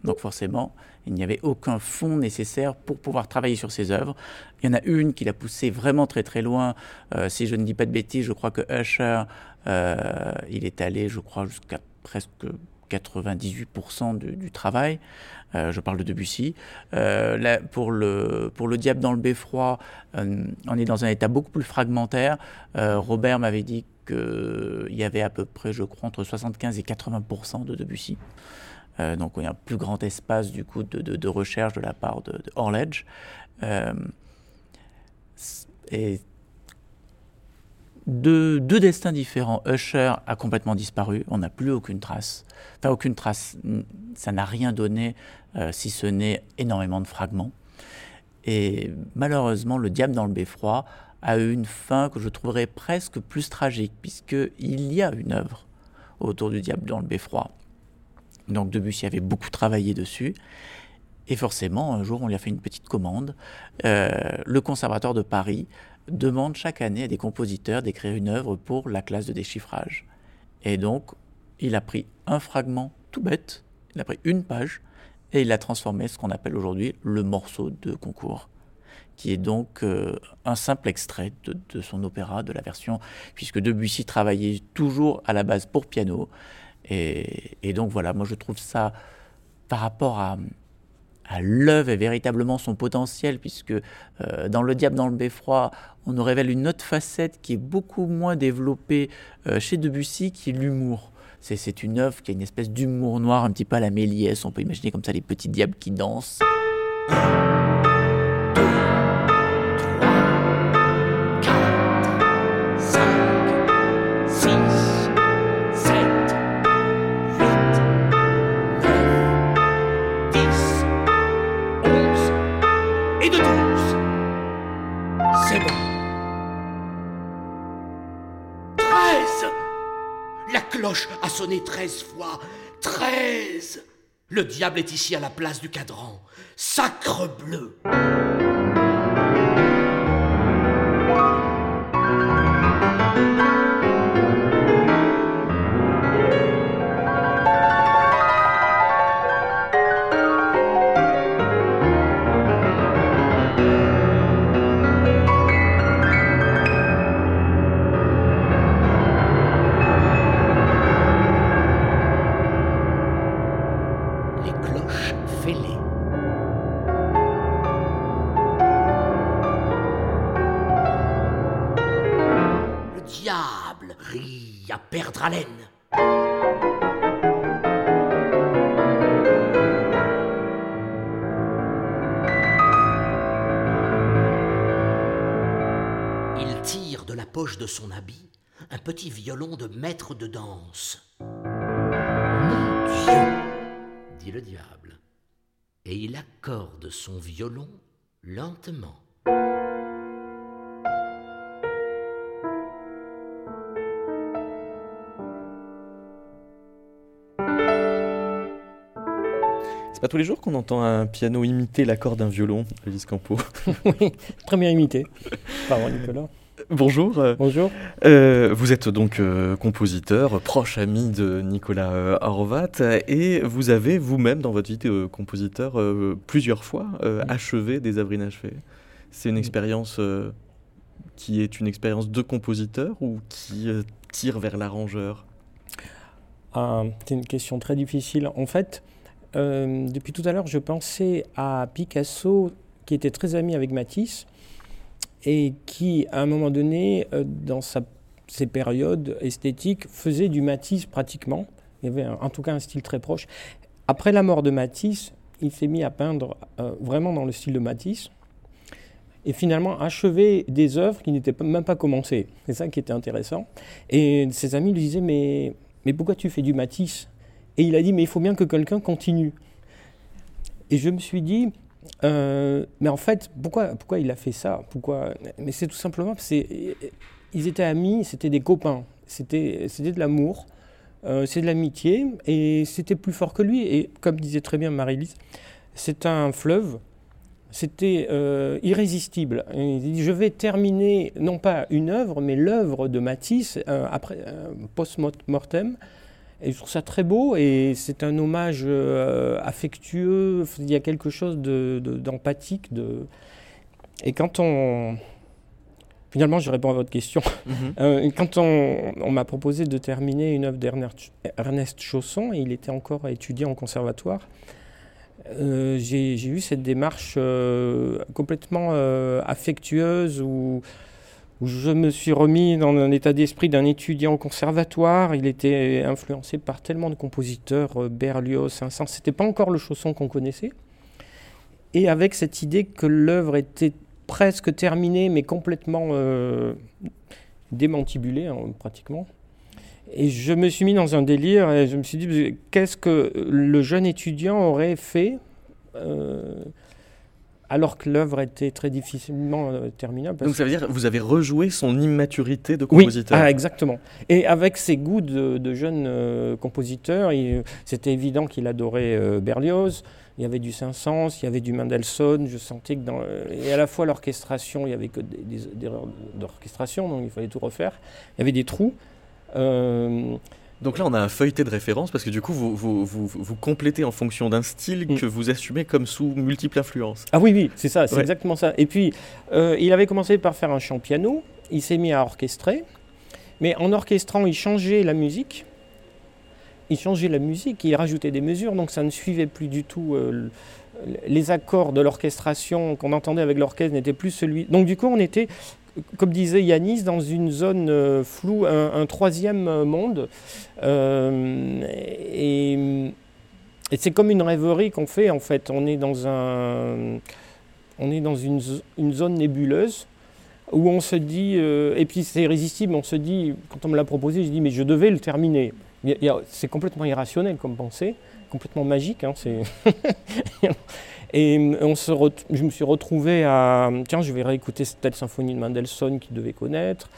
Donc forcément, il n'y avait aucun fonds nécessaire pour pouvoir travailler sur ses œuvres. Il y en a une qui l'a poussé vraiment très très loin. Euh, si je ne dis pas de bêtises, je crois que Usher, euh, il est allé, je crois, jusqu'à presque 98% du, travail. Euh, je parle de Debussy. Pour, le, pour le diable dans le beffroi, on est dans un état beaucoup plus fragmentaire. Robert m'avait dit qu'il y avait à peu près, je crois, entre 75 et 80% de Debussy. Euh, donc il y a un plus grand espace du coup de, recherche de la part de, Orledge. Euh, et deux, destins différents. Usher a complètement disparu, on n'a plus aucune trace. Enfin, aucune trace, ça n'a rien donné, euh, si ce n'est énormément de fragments. Et malheureusement, Le Diable dans le Beffroi a eu une fin que je trouverais presque plus tragique, puisqu'il y a une œuvre autour du Diable dans le Beffroi. Donc Debussy avait beaucoup travaillé dessus. Et forcément, un jour, on lui a fait une petite commande. Euh, le conservatoire de Paris demande chaque année à des compositeurs d'écrire une œuvre pour la classe de déchiffrage. Et donc, il a pris un fragment tout bête, il a pris une page, et il a transformé ce qu'on appelle aujourd'hui le morceau de concours qui est donc euh, un simple extrait de, son opéra, de la version, puisque Debussy travaillait toujours à la base pour piano. Et, donc voilà, moi je trouve ça, par rapport à, l'œuvre et véritablement son potentiel, puisque euh, dans Le Diable dans le Beffroi, on nous révèle une autre facette qui est beaucoup moins développée euh, chez Debussy, qui est l'humour. C'est une œuvre qui a une espèce d'humour noir, un petit peu à la Méliès, on peut imaginer comme ça les petits diables qui dansent. A sonné treize fois. Treize Le diable est ici à la place du cadran. Sacre bleu danse. Mon Dieu dit le diable, et il accorde son violon lentement. C'est pas tous les jours qu'on entend un piano imiter l'accord d'un violon, Alice Campo. [laughs] oui, très bien imité. Pardon, Nicolas. Bonjour. Bonjour. Euh, vous êtes donc euh, compositeur, proche ami de Nicolas euh, Horvat, et vous avez vous-même dans votre vie de compositeur plusieurs fois achevé des œuvres inachevées. C'est une expérience qui est une expérience de compositeur ou qui tire vers l'arrangeur? Ah, C'est une question très difficile. En fait, depuis tout à l'heure, je pensais à Picasso qui était très ami avec Matisse et qui, à un moment donné, euh, dans ses périodes esthétiques, faisait du Matisse pratiquement. Il y avait en tout cas un style très proche. Après la mort de Matisse, il s'est mis à peindre euh, vraiment dans le style de Matisse et finalement achever des œuvres qui n'étaient même pas commencées. C'est ça qui était intéressant. Et ses amis lui disaient mais pourquoi tu fais du Matisse? Et il a dit Mais il faut bien que quelqu'un continue. Et je me suis dit euh, mais en fait, pourquoi, pourquoi il a fait ça? Pourquoi? Mais c'est tout simplement c'est ils étaient amis, c'était des copains, c'était de l'amour, euh, c'est de l'amitié, et c'était plus fort que lui. Et comme disait très bien Marie-Lise, c'est un fleuve, c'était euh, irrésistible. il dit, je vais terminer non pas une œuvre, mais l'œuvre de Matisse après post-mortem. Et je trouve ça très beau et c'est un hommage euh, affectueux. Il y a quelque chose d'empathique. De, Et quand on. Finalement, je réponds à votre question. Mhm. Euh, quand on, m'a proposé de terminer une œuvre d'Ernest Chausson, et il était encore étudiant au conservatoire, euh, j'ai eu cette démarche complètement affectueuse où où je me suis remis dans un état d'esprit d'un étudiant au conservatoire. Il était influencé par tellement de compositeurs, euh, Berlioz, Saint-Saëns. C'était pas encore le chausson qu'on connaissait. Et avec cette idée que l'œuvre était presque terminée, mais complètement euh, démantibulée, hein, pratiquement. Et je me suis mis dans un délire et je me suis dit, qu'est-ce que le jeune étudiant aurait fait euh, alors que l'œuvre était très difficilement euh, terminable. Donc ça veut dire que vous avez rejoué son immaturité de compositeur Oui, ah, exactement. Et avec ses goûts de, de jeune euh, compositeur, c'était évident qu'il adorait euh, Berlioz, il y avait du Saint-Saëns, il y avait du Mendelssohn. Je sentais que dans. Et à la fois l'orchestration, il y avait que des, des erreurs d'orchestration, donc il fallait tout refaire. Il y avait des trous. Donc là, on a un feuilleté de référence parce que du coup, vous, vous, vous, vous complétez en fonction d'un style mm. que vous assumez comme sous multiples influences. Ah oui, oui, c'est ça, c'est exactement ça. Et puis, euh, il avait commencé par faire un chant piano, il s'est mis à orchestrer, mais en orchestrant, il changeait la musique. Il changeait la musique, il rajoutait des mesures, donc ça ne suivait plus du tout. Euh, les accords de l'orchestration qu'on entendait avec l'orchestre n'étaient plus celui. Donc du coup, on était comme disait Yanis, dans une zone euh, floue, un, troisième monde. Euh, et, c'est comme une rêverie qu'on fait en fait. On est dans, un, on est dans une, zone nébuleuse où on se dit, euh, et puis c'est irrésistible, on se dit, quand on me l'a proposé, je dis mais je devais le terminer. C'est complètement irrationnel comme pensée, complètement magique. Hein, [laughs] Et euh, on se je me suis retrouvé à, tiens, je vais réécouter telle symphonie de Mendelssohn qu'il devait connaître.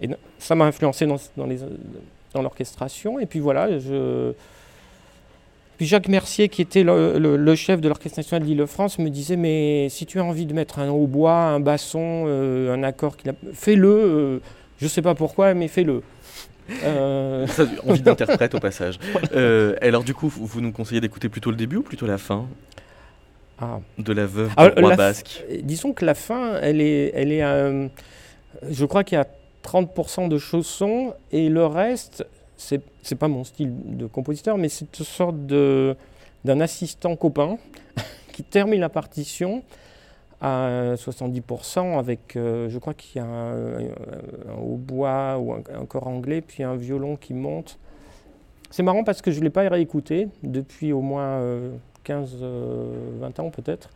Et ça m'a influencé dans, dans l'orchestration. Et puis voilà, je... Puis Jacques Mercier, qui était le, chef de l'Orchestre national d'Île-de-France, me disait Mais si tu as envie de mettre un hautbois, un basson, euh, un accord, fais-le. Euh, je ne sais pas pourquoi, mais fais-le. [laughs] Euh... envie d'interprète [laughs] au passage. alors, du coup, vous nous conseillez d'écouter plutôt le début ou plutôt la fin? Ah. de la veuve roi basque Disons que la fin, elle est, elle est euh, je crois qu'il y a 30% de chaussons et le reste, c'est, c'est pas mon style de compositeur, mais c'est une sorte de, d'un assistant copain [laughs] qui termine la partition à 70% avec, euh, je crois qu'il y a un, hautbois ou un, un, corps anglais, puis un violon qui monte. C'est marrant parce que je ne l'ai pas réécouté depuis au moins euh, 15, 20 euh, ans peut-être.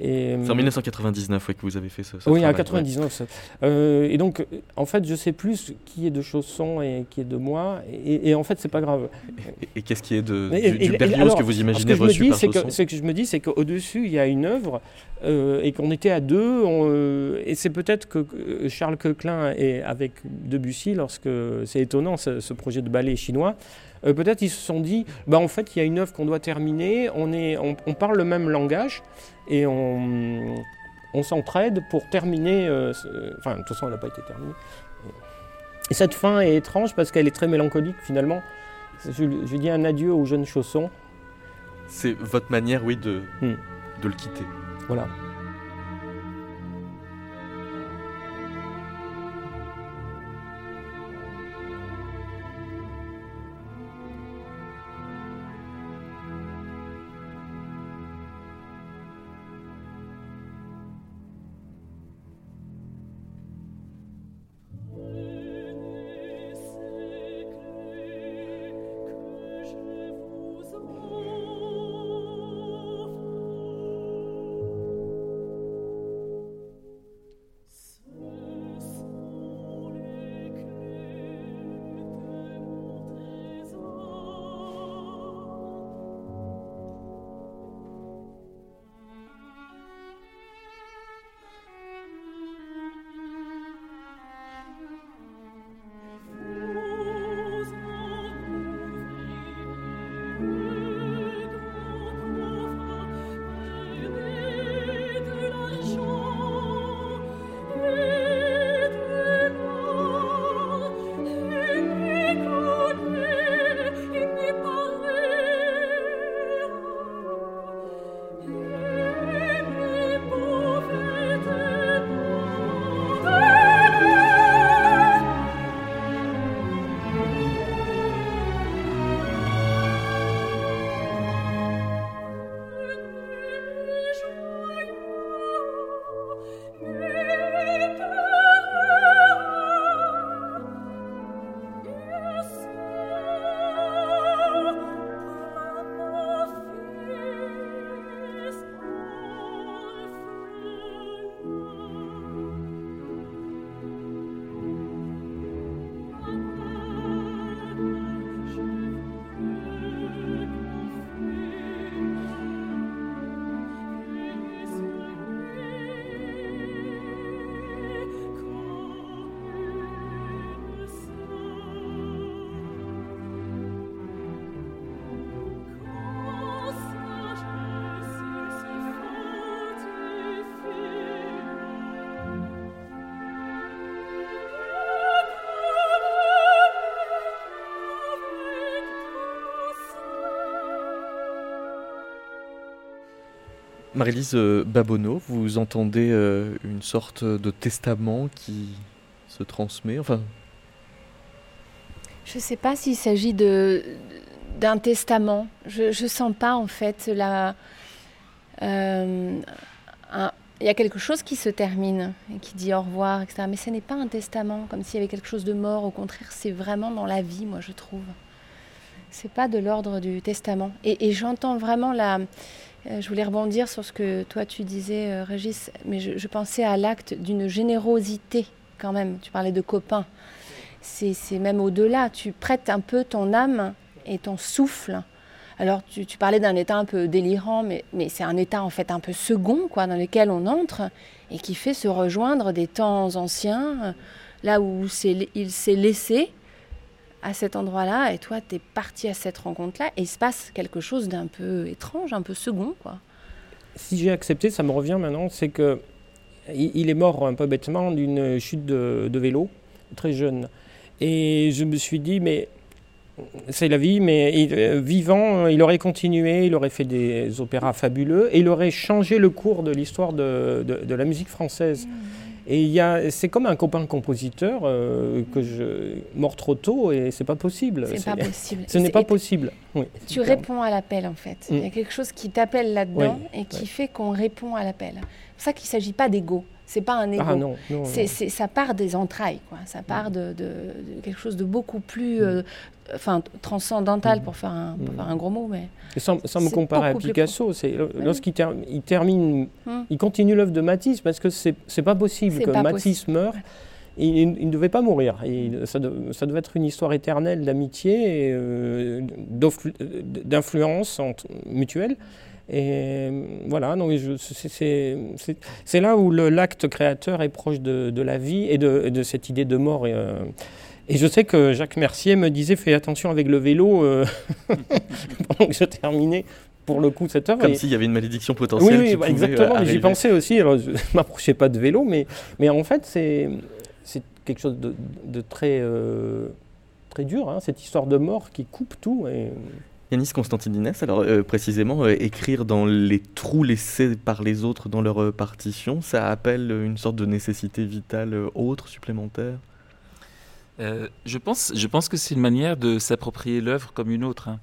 C'est en 1999 que vous avez fait ça. oui, en 99. Euh, et donc, en fait, je sais plus qui est de Chausson et qui est de moi. Et, en fait, c'est pas grave. Et, qu'est-ce qui est de, du, Berlioz que vous imaginez ce reçu par Chausson Ce que je me dis, c'est qu'au-dessus, il y a une œuvre euh, et qu'on était à deux. et c'est peut-être que Charles Coquelin est avec Debussy, lorsque c'est étonnant, ce, projet de ballet chinois, euh, peut-être ils se sont dit, bah, en fait, il y a une œuvre qu'on doit terminer, on, est, on, parle le même langage et on, on s'entraide pour terminer. Euh, enfin, de toute façon, elle n'a pas été terminée. Et cette fin est étrange parce qu'elle est très mélancolique finalement. Je, je, dis un adieu aux jeunes chaussons. C'est votre manière, oui, de, hmm. de le quitter. Voilà. Marie-Lise euh, Babonneau, vous entendez euh, une sorte de testament qui se transmet Enfin? Je ne sais pas s'il s'agit de d'un testament. Je ne sens pas en fait la. Euh, il y a quelque chose qui se termine et qui dit au revoir, etc. Mais ce n'est pas un testament, comme s'il y avait quelque chose de mort. Au contraire, c'est vraiment dans la vie, moi, je trouve. C'est pas de l'ordre du testament. Et, j'entends vraiment la. Euh, je voulais rebondir sur ce que toi tu disais, euh, Régis, mais je, pensais à l'acte d'une générosité quand même. Tu parlais de copains. C'est même au-delà. Tu prêtes un peu ton âme et ton souffle. Alors tu, parlais d'un état un peu délirant, mais, mais c'est un état en fait un peu second, quoi, dans lequel on entre et qui fait se rejoindre des temps anciens, là où il s'est laissé à cet endroit-là, et toi, tu es parti à cette rencontre-là, et il se passe quelque chose d'un peu étrange, un peu second, quoi. Si j'ai accepté, ça me revient maintenant, c'est que il est mort un peu bêtement d'une chute de, vélo, très jeune. Et je me suis dit, mais c'est la vie, mais euh, vivant, il aurait continué, il aurait fait des opéras fabuleux, et il aurait changé le cours de l'histoire de, la musique française. Mmh. Et c'est comme un copain compositeur euh, que je mort trop tôt et c'est pas possible. C'est pas possible. [laughs] Ce n'est pas possible. tu réponds à l'appel en fait. Il y a mm. quelque chose qui t'appelle là-dedans et qui fait qu'on répond à l'appel. C'est pour ça qu'il ne s'agit pas d'ego. C'est pas un ego. Ah non, ça part des entrailles, quoi. Ça part de, quelque chose de beaucoup plus, mm. euh, enfin, transcendantal pour faire un, pour faire un gros mot, mais. sans, me comparer à Picasso, c'est lorsqu'il il termine, hum. il continue l'œuvre de Matisse parce que c'est pas possible que Matisse meure. Il, ne devait pas mourir. ça, devait être une histoire éternelle d'amitié, euh, d'influence mutuelle. Et voilà, c'est là où l'acte créateur est proche de, la vie et de, cette idée de mort. Et, euh, et je sais que Jacques Mercier me disait fais attention avec le vélo euh, [laughs] pendant que je terminais pour le coup cette œuvre. Comme s'il y avait une malédiction potentielle. Oui, oui exactement. J'y pensais aussi. Alors je ne [laughs] m'approchais pas de vélo, mais, mais en fait c'est quelque chose de, de très, euh, très dur, hein, cette histoire de mort qui coupe tout. Et... Yanis Constantinidis, alors euh, précisément, écrire dans les trous laissés par les autres dans leur partition, ça appelle une sorte de nécessité vitale autre, supplémentaire? Euh, je, pense, je pense que c'est une manière de s'approprier l'œuvre comme une autre. Hein.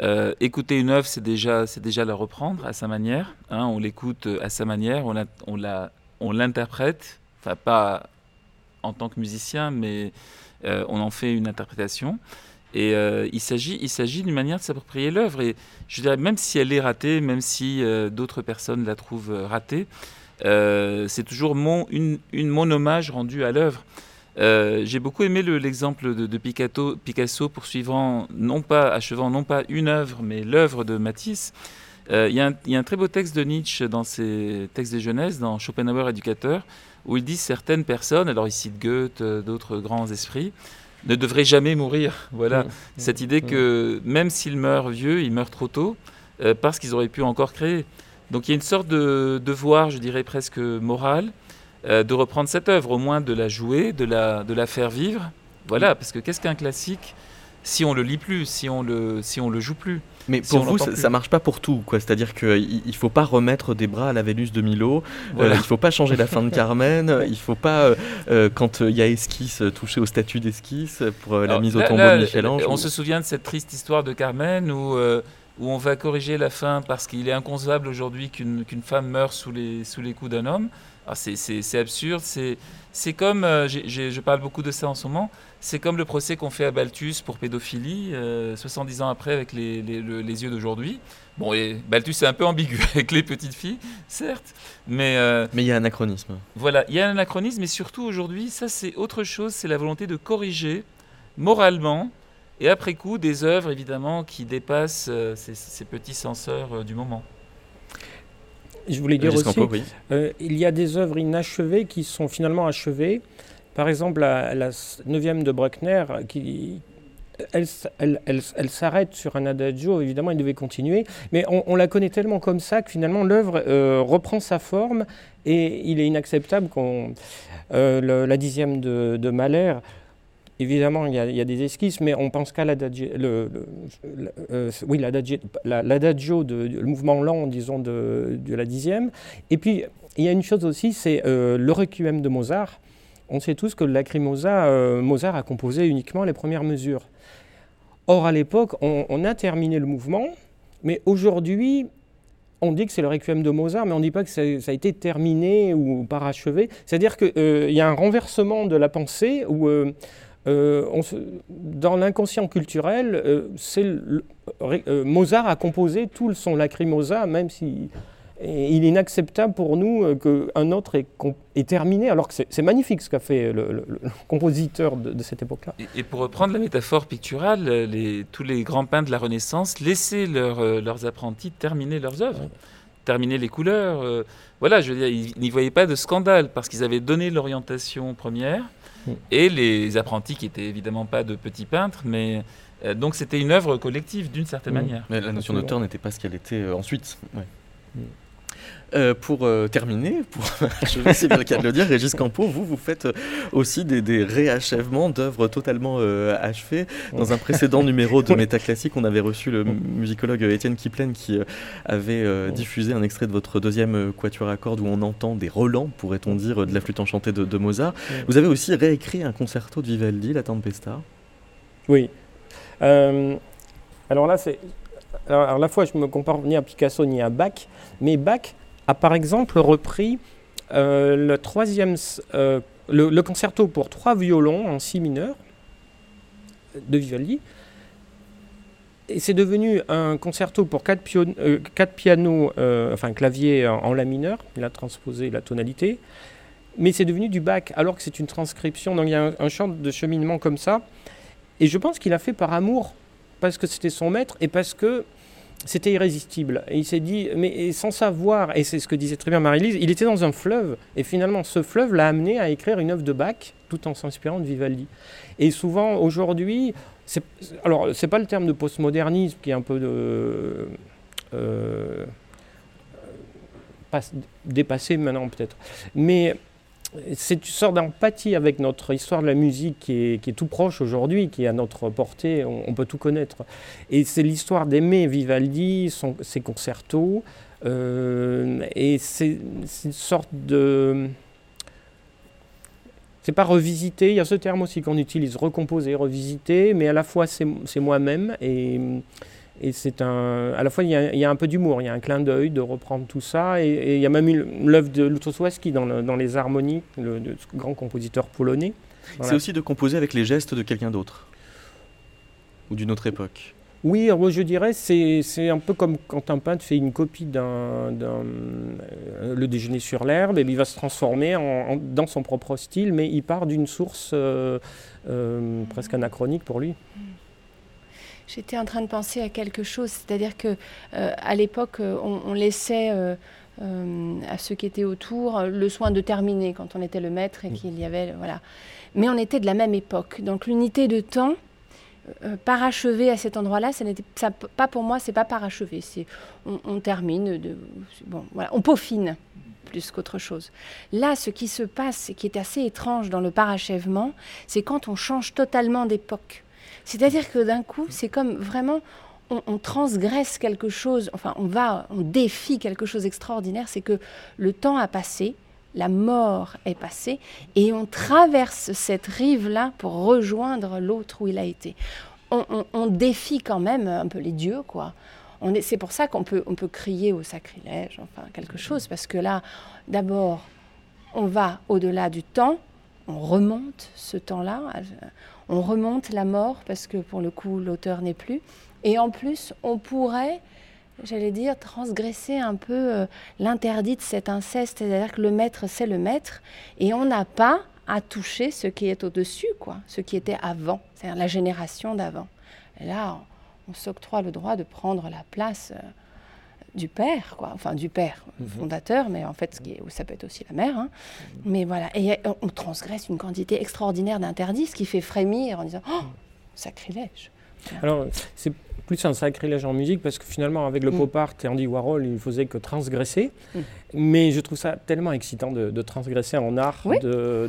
Euh, écouter une œuvre, c'est déjà, déjà la reprendre à sa manière. Hein. on l'écoute à sa manière, on, on, l'interprète, enfin pas en tant que musicien, mais euh, on en fait une interprétation. Et il s'agit, il s'agit d'une manière de s'approprier l'œuvre. Et je dirais, même si elle est ratée, même si d'autres personnes la trouvent ratée, c'est toujours mon, une, mon hommage rendu à l'œuvre. Euh, j'ai beaucoup aimé l'exemple de, Picasso, poursuivant, non pas, achevant non pas une œuvre, mais l'œuvre de Matisse. Euh, il y, a un très beau texte de Nietzsche dans ses textes des jeunesse, dans Schopenhauer éducateur, où il dit certaines personnes, alors il cite Goethe, euh, d'autres grands esprits, ne devraient jamais mourir. Voilà, mmh. cette idée mmh. que même s'ils meurent vieux, ils meurent trop tôt, parce qu'ils auraient pu encore créer. Donc il y a une sorte de devoir, je dirais presque moral, euh, de reprendre cette œuvre, au moins de la jouer, de la, de la faire vivre. Voilà, parce que qu'est-ce qu'un classique si on le lit plus, si on le, si on le joue plus? Mais pour vous, ça, ne marche pas pour tout, quoi. C'est-à-dire qu'il ne faut pas remettre des bras à la Vénus de Milo, euh, il ne faut pas changer la fin de Carmen, [laughs] il ne faut pas, euh, quand il y a esquisse, toucher au statut d'esquisse pour la mise au tombeau de Michel-Ange. On se souvient de cette triste histoire de Carmen où, où on va corriger la fin parce qu'il est inconcevable aujourd'hui qu'une femme meure sous les, sous les coups d'un homme. Ah, c'est absurde. C'est comme, euh, je parle beaucoup de ça en ce moment, c'est comme le procès qu'on fait à Balthus pour pédophilie, 70 euh, ans après avec les, les, yeux d'aujourd'hui. Bon, et Balthus est un peu ambigu [laughs] avec les petites filles, certes, mais... Euh, mais il y a un anachronisme. Voilà, il y a un anachronisme, mais surtout aujourd'hui, ça c'est autre chose, c'est la volonté de corriger moralement, et après coup, des œuvres évidemment qui dépassent ces, ces, petits censeurs du moment. Je voulais dire aussi, euh, il y a des œuvres inachevées qui sont finalement achevées. Par exemple, la, la 9 de Bruckner, qui, elle, elle, elle, s'arrête sur un adagio, évidemment, elle devait continuer, mais on, la connaît tellement comme ça que finalement l'œuvre euh, reprend sa forme et il est inacceptable qu'on. Euh, la dixième de, de Mahler, Évidemment, il y, a, des esquisses, mais on pense qu'à l'adagio, le, euh, oui, de, le mouvement lent, disons, de, la dixième. Et puis, il y a une chose aussi, c'est euh, le requiem de Mozart. On sait tous que le lacrimosa, euh, Mozart a composé uniquement les premières mesures. Or, à l'époque, on, a terminé le mouvement, mais aujourd'hui, on dit que c'est le requiem de Mozart, mais on ne dit pas que ça, a été terminé ou parachevé. C'est-à-dire qu'il y a un renversement de la pensée où euh, dans l'inconscient culturel, euh, euh, Mozart a composé tout son lacrimosa, même si il est inacceptable pour nous qu'un autre est, terminé, alors que c'est magnifique ce qu'a fait le, compositeur de, cette époque-là. Et, pour reprendre la métaphore picturale, tous les grands peintres de la Renaissance laissaient leurs apprentis terminer leurs œuvres. terminer les couleurs. voilà, je veux dire, ils n'y voyaient pas de scandale parce qu'ils avaient donné l'orientation première et les apprentis qui étaient évidemment pas de petits peintres, mais euh, donc c'était une œuvre collective d'une certaine manière. Mais la notion d'auteur n'était pas ce qu'elle était euh, ensuite. Euh, pour terminer, pour achever, c'est bien le cas de le dire, Régis Campo, vous, vous faites aussi des, réachèvements d'œuvres totalement achevées. Dans un précédent [laughs] numéro de Métaclassique, on avait reçu le musicologue Étienne Kiplen qui avait diffusé un extrait de votre deuxième quatuor à cordes où on entend des relents, pourrait-on dire, de la flûte enchantée de, de Mozart. Vous avez aussi réécrit un concerto de Vivaldi, La Tempesta. Oui. alors là, c'est alors, à la fois, je me compare ni à Picasso ni à Bach, mais Bach a par exemple repris euh, le troisième, euh, le, concerto pour trois violons en si mineur de Vivaldi. Et c'est devenu un concerto pour quatre, euh, pianos, enfin clavier en, la mineur. Il a transposé la tonalité. Mais c'est devenu du Bach, alors que c'est une transcription. Donc il y a un, un chant de cheminement comme ça. Et je pense qu'il a fait par amour, parce que c'était son maître et parce que c'était irrésistible. Et il s'est dit, mais sans savoir, et c'est ce que disait très bien Marie-Lise, il était dans un fleuve, et finalement ce fleuve l'a amené à écrire une œuvre de Bach, tout en s'inspirant de Vivaldi. Et souvent, aujourd'hui, alors c'est pas le terme de postmodernisme qui est un peu de, euh, dépassé maintenant peut-être, mais c'est une sorte d'empathie avec notre histoire de la musique qui est, tout proche aujourd'hui, qui est à notre portée, on, peut tout connaître. Et c'est l'histoire d'aimer Vivaldi, ses concertos, euh, et c'est une sorte de... C'est pas revisiter, il y a ce terme aussi qu'on utilise, recomposer, revisiter, mais à la fois c'est moi-même et et c'est un, à la fois, il y a, un peu d'humour, il y a un clin d'œil de reprendre tout ça. Et, il y a même l'œuvre de Lutosławski dans, dans les harmonies, le, grand compositeur polonais. C'est aussi de composer avec les gestes de quelqu'un d'autre ou d'une autre époque. Oui, je dirais c'est un peu comme quand un peintre fait une copie d'un euh, le déjeuner sur l'herbe, et il va se transformer en, dans son propre style, mais il part d'une source euh, euh, presque anachronique pour lui. J'étais en train de penser à quelque chose, c'est-à-dire que euh, à l'époque, euh, on, laissait euh, à ceux qui étaient autour le soin de terminer quand on était le maître et qu'il y avait voilà. Mais on était de la même époque, donc l'unité de temps parachevé à cet endroit-là, ça n'était pas pour moi, c'est pas parachevé, c'est on, termine de bon voilà, on peaufine plus qu'autre chose. Là, ce qui se passe et qui est assez étrange dans le parachèvement, c'est quand on change totalement d'époque. C'est-à-dire que d'un coup, c'est comme vraiment, on, transgresse quelque chose, enfin, on va, on défie quelque chose d'extraordinaire, c'est que le temps a passé, la mort est passée, et on traverse cette rive-là pour rejoindre l'autre où il a été. On, défie quand même un peu les dieux, quoi. C'est pour ça qu'on peut, on peut crier au sacrilège, enfin quelque chose, parce que là, d'abord, on va au-delà du temps, on remonte ce temps-là, on remonte la mort parce que pour le coup l'auteur n'est plus. Et en plus, on pourrait, j'allais dire, transgresser un peu euh, l'interdit de cet inceste, c'est-à-dire que le maître c'est le maître et on n'a pas à toucher ce qui est au-dessus, quoi, ce qui était avant, c'est-à-dire la génération d'avant. Là, on, s'octroie le droit de prendre la place. Euh, du père, quoi, enfin du père mhm. fondateur, mais en fait, ça peut être aussi la mère. Hein. Mais voilà, et on transgresse une quantité extraordinaire d'interdits, ce qui fait frémir en disant oh, sacrilège. Alors, c'est plus un sacrilège en musique parce que finalement, avec le mm. pop art et Andy Warhol, il faisait que transgresser. Mm. Mais je trouve ça tellement excitant de, transgresser en art. De,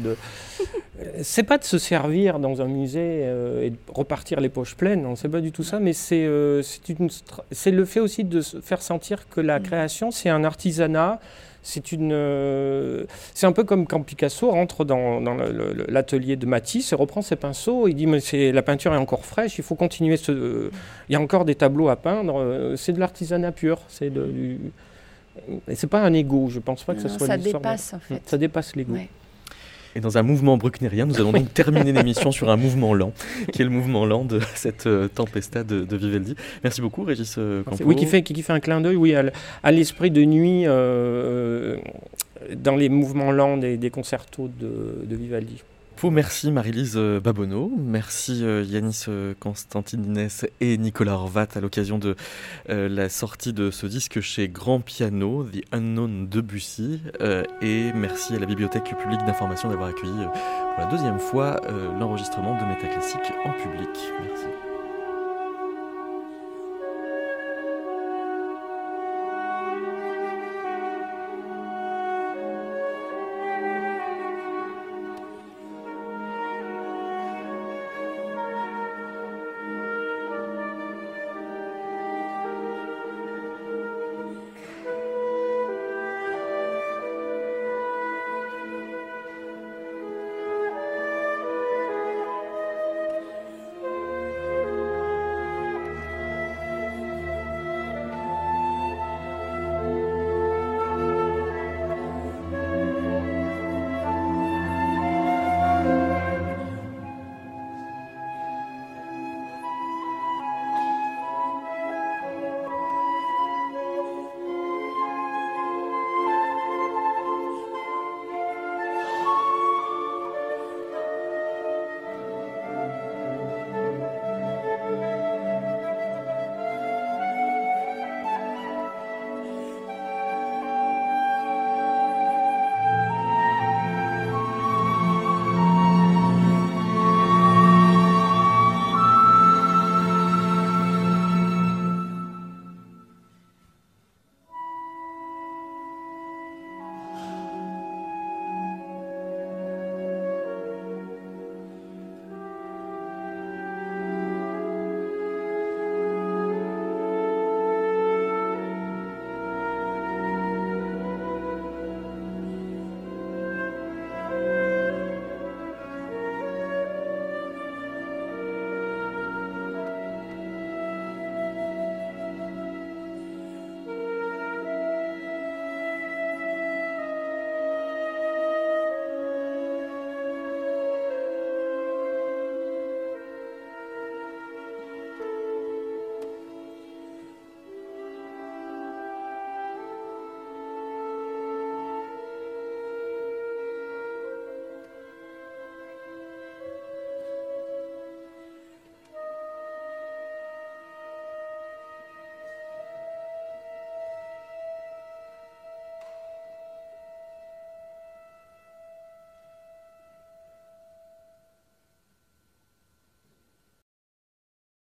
[laughs] c'est pas de se servir dans un musée et de repartir les poches pleines, non, c'est pas du tout ça, mais c'est c'est le fait aussi de faire sentir que la mm. création, c'est un artisanat, c'est une, euh, c'est un peu comme quand Picasso rentre dans, l'atelier de Matisse et reprend ses pinceaux. Il dit mais c'est la peinture est encore fraîche, il faut continuer. Ce, il y a encore des tableaux à peindre. Euh, c'est de l'artisanat pur. C'est de, c'est pas un ego. Je pense pas que ce soit. Ça dépasse en fait. Ça dépasse l'ego. Et dans un mouvement brucknerien, nous allons donc terminer [laughs] l'émission sur un mouvement lent, qui est le mouvement lent de [laughs] cette euh, Tempesta de, Vivaldi. Merci beaucoup, Régis euh, Oui, qui fait, qui, fait un clin d'œil oui, à, l'esprit de nuit euh, dans les mouvements lents des, des concertos de Vivaldi. Merci Marie-Lise euh, Babonneau, merci euh, Yanis euh, Constantinines et Nicolas Horvat à l'occasion de la sortie de ce disque chez Grand Piano, The Unknown Debussy, et merci à la Bibliothèque publique d'information d'avoir accueilli pour la deuxième fois l'enregistrement de Métaclassique en public. Merci.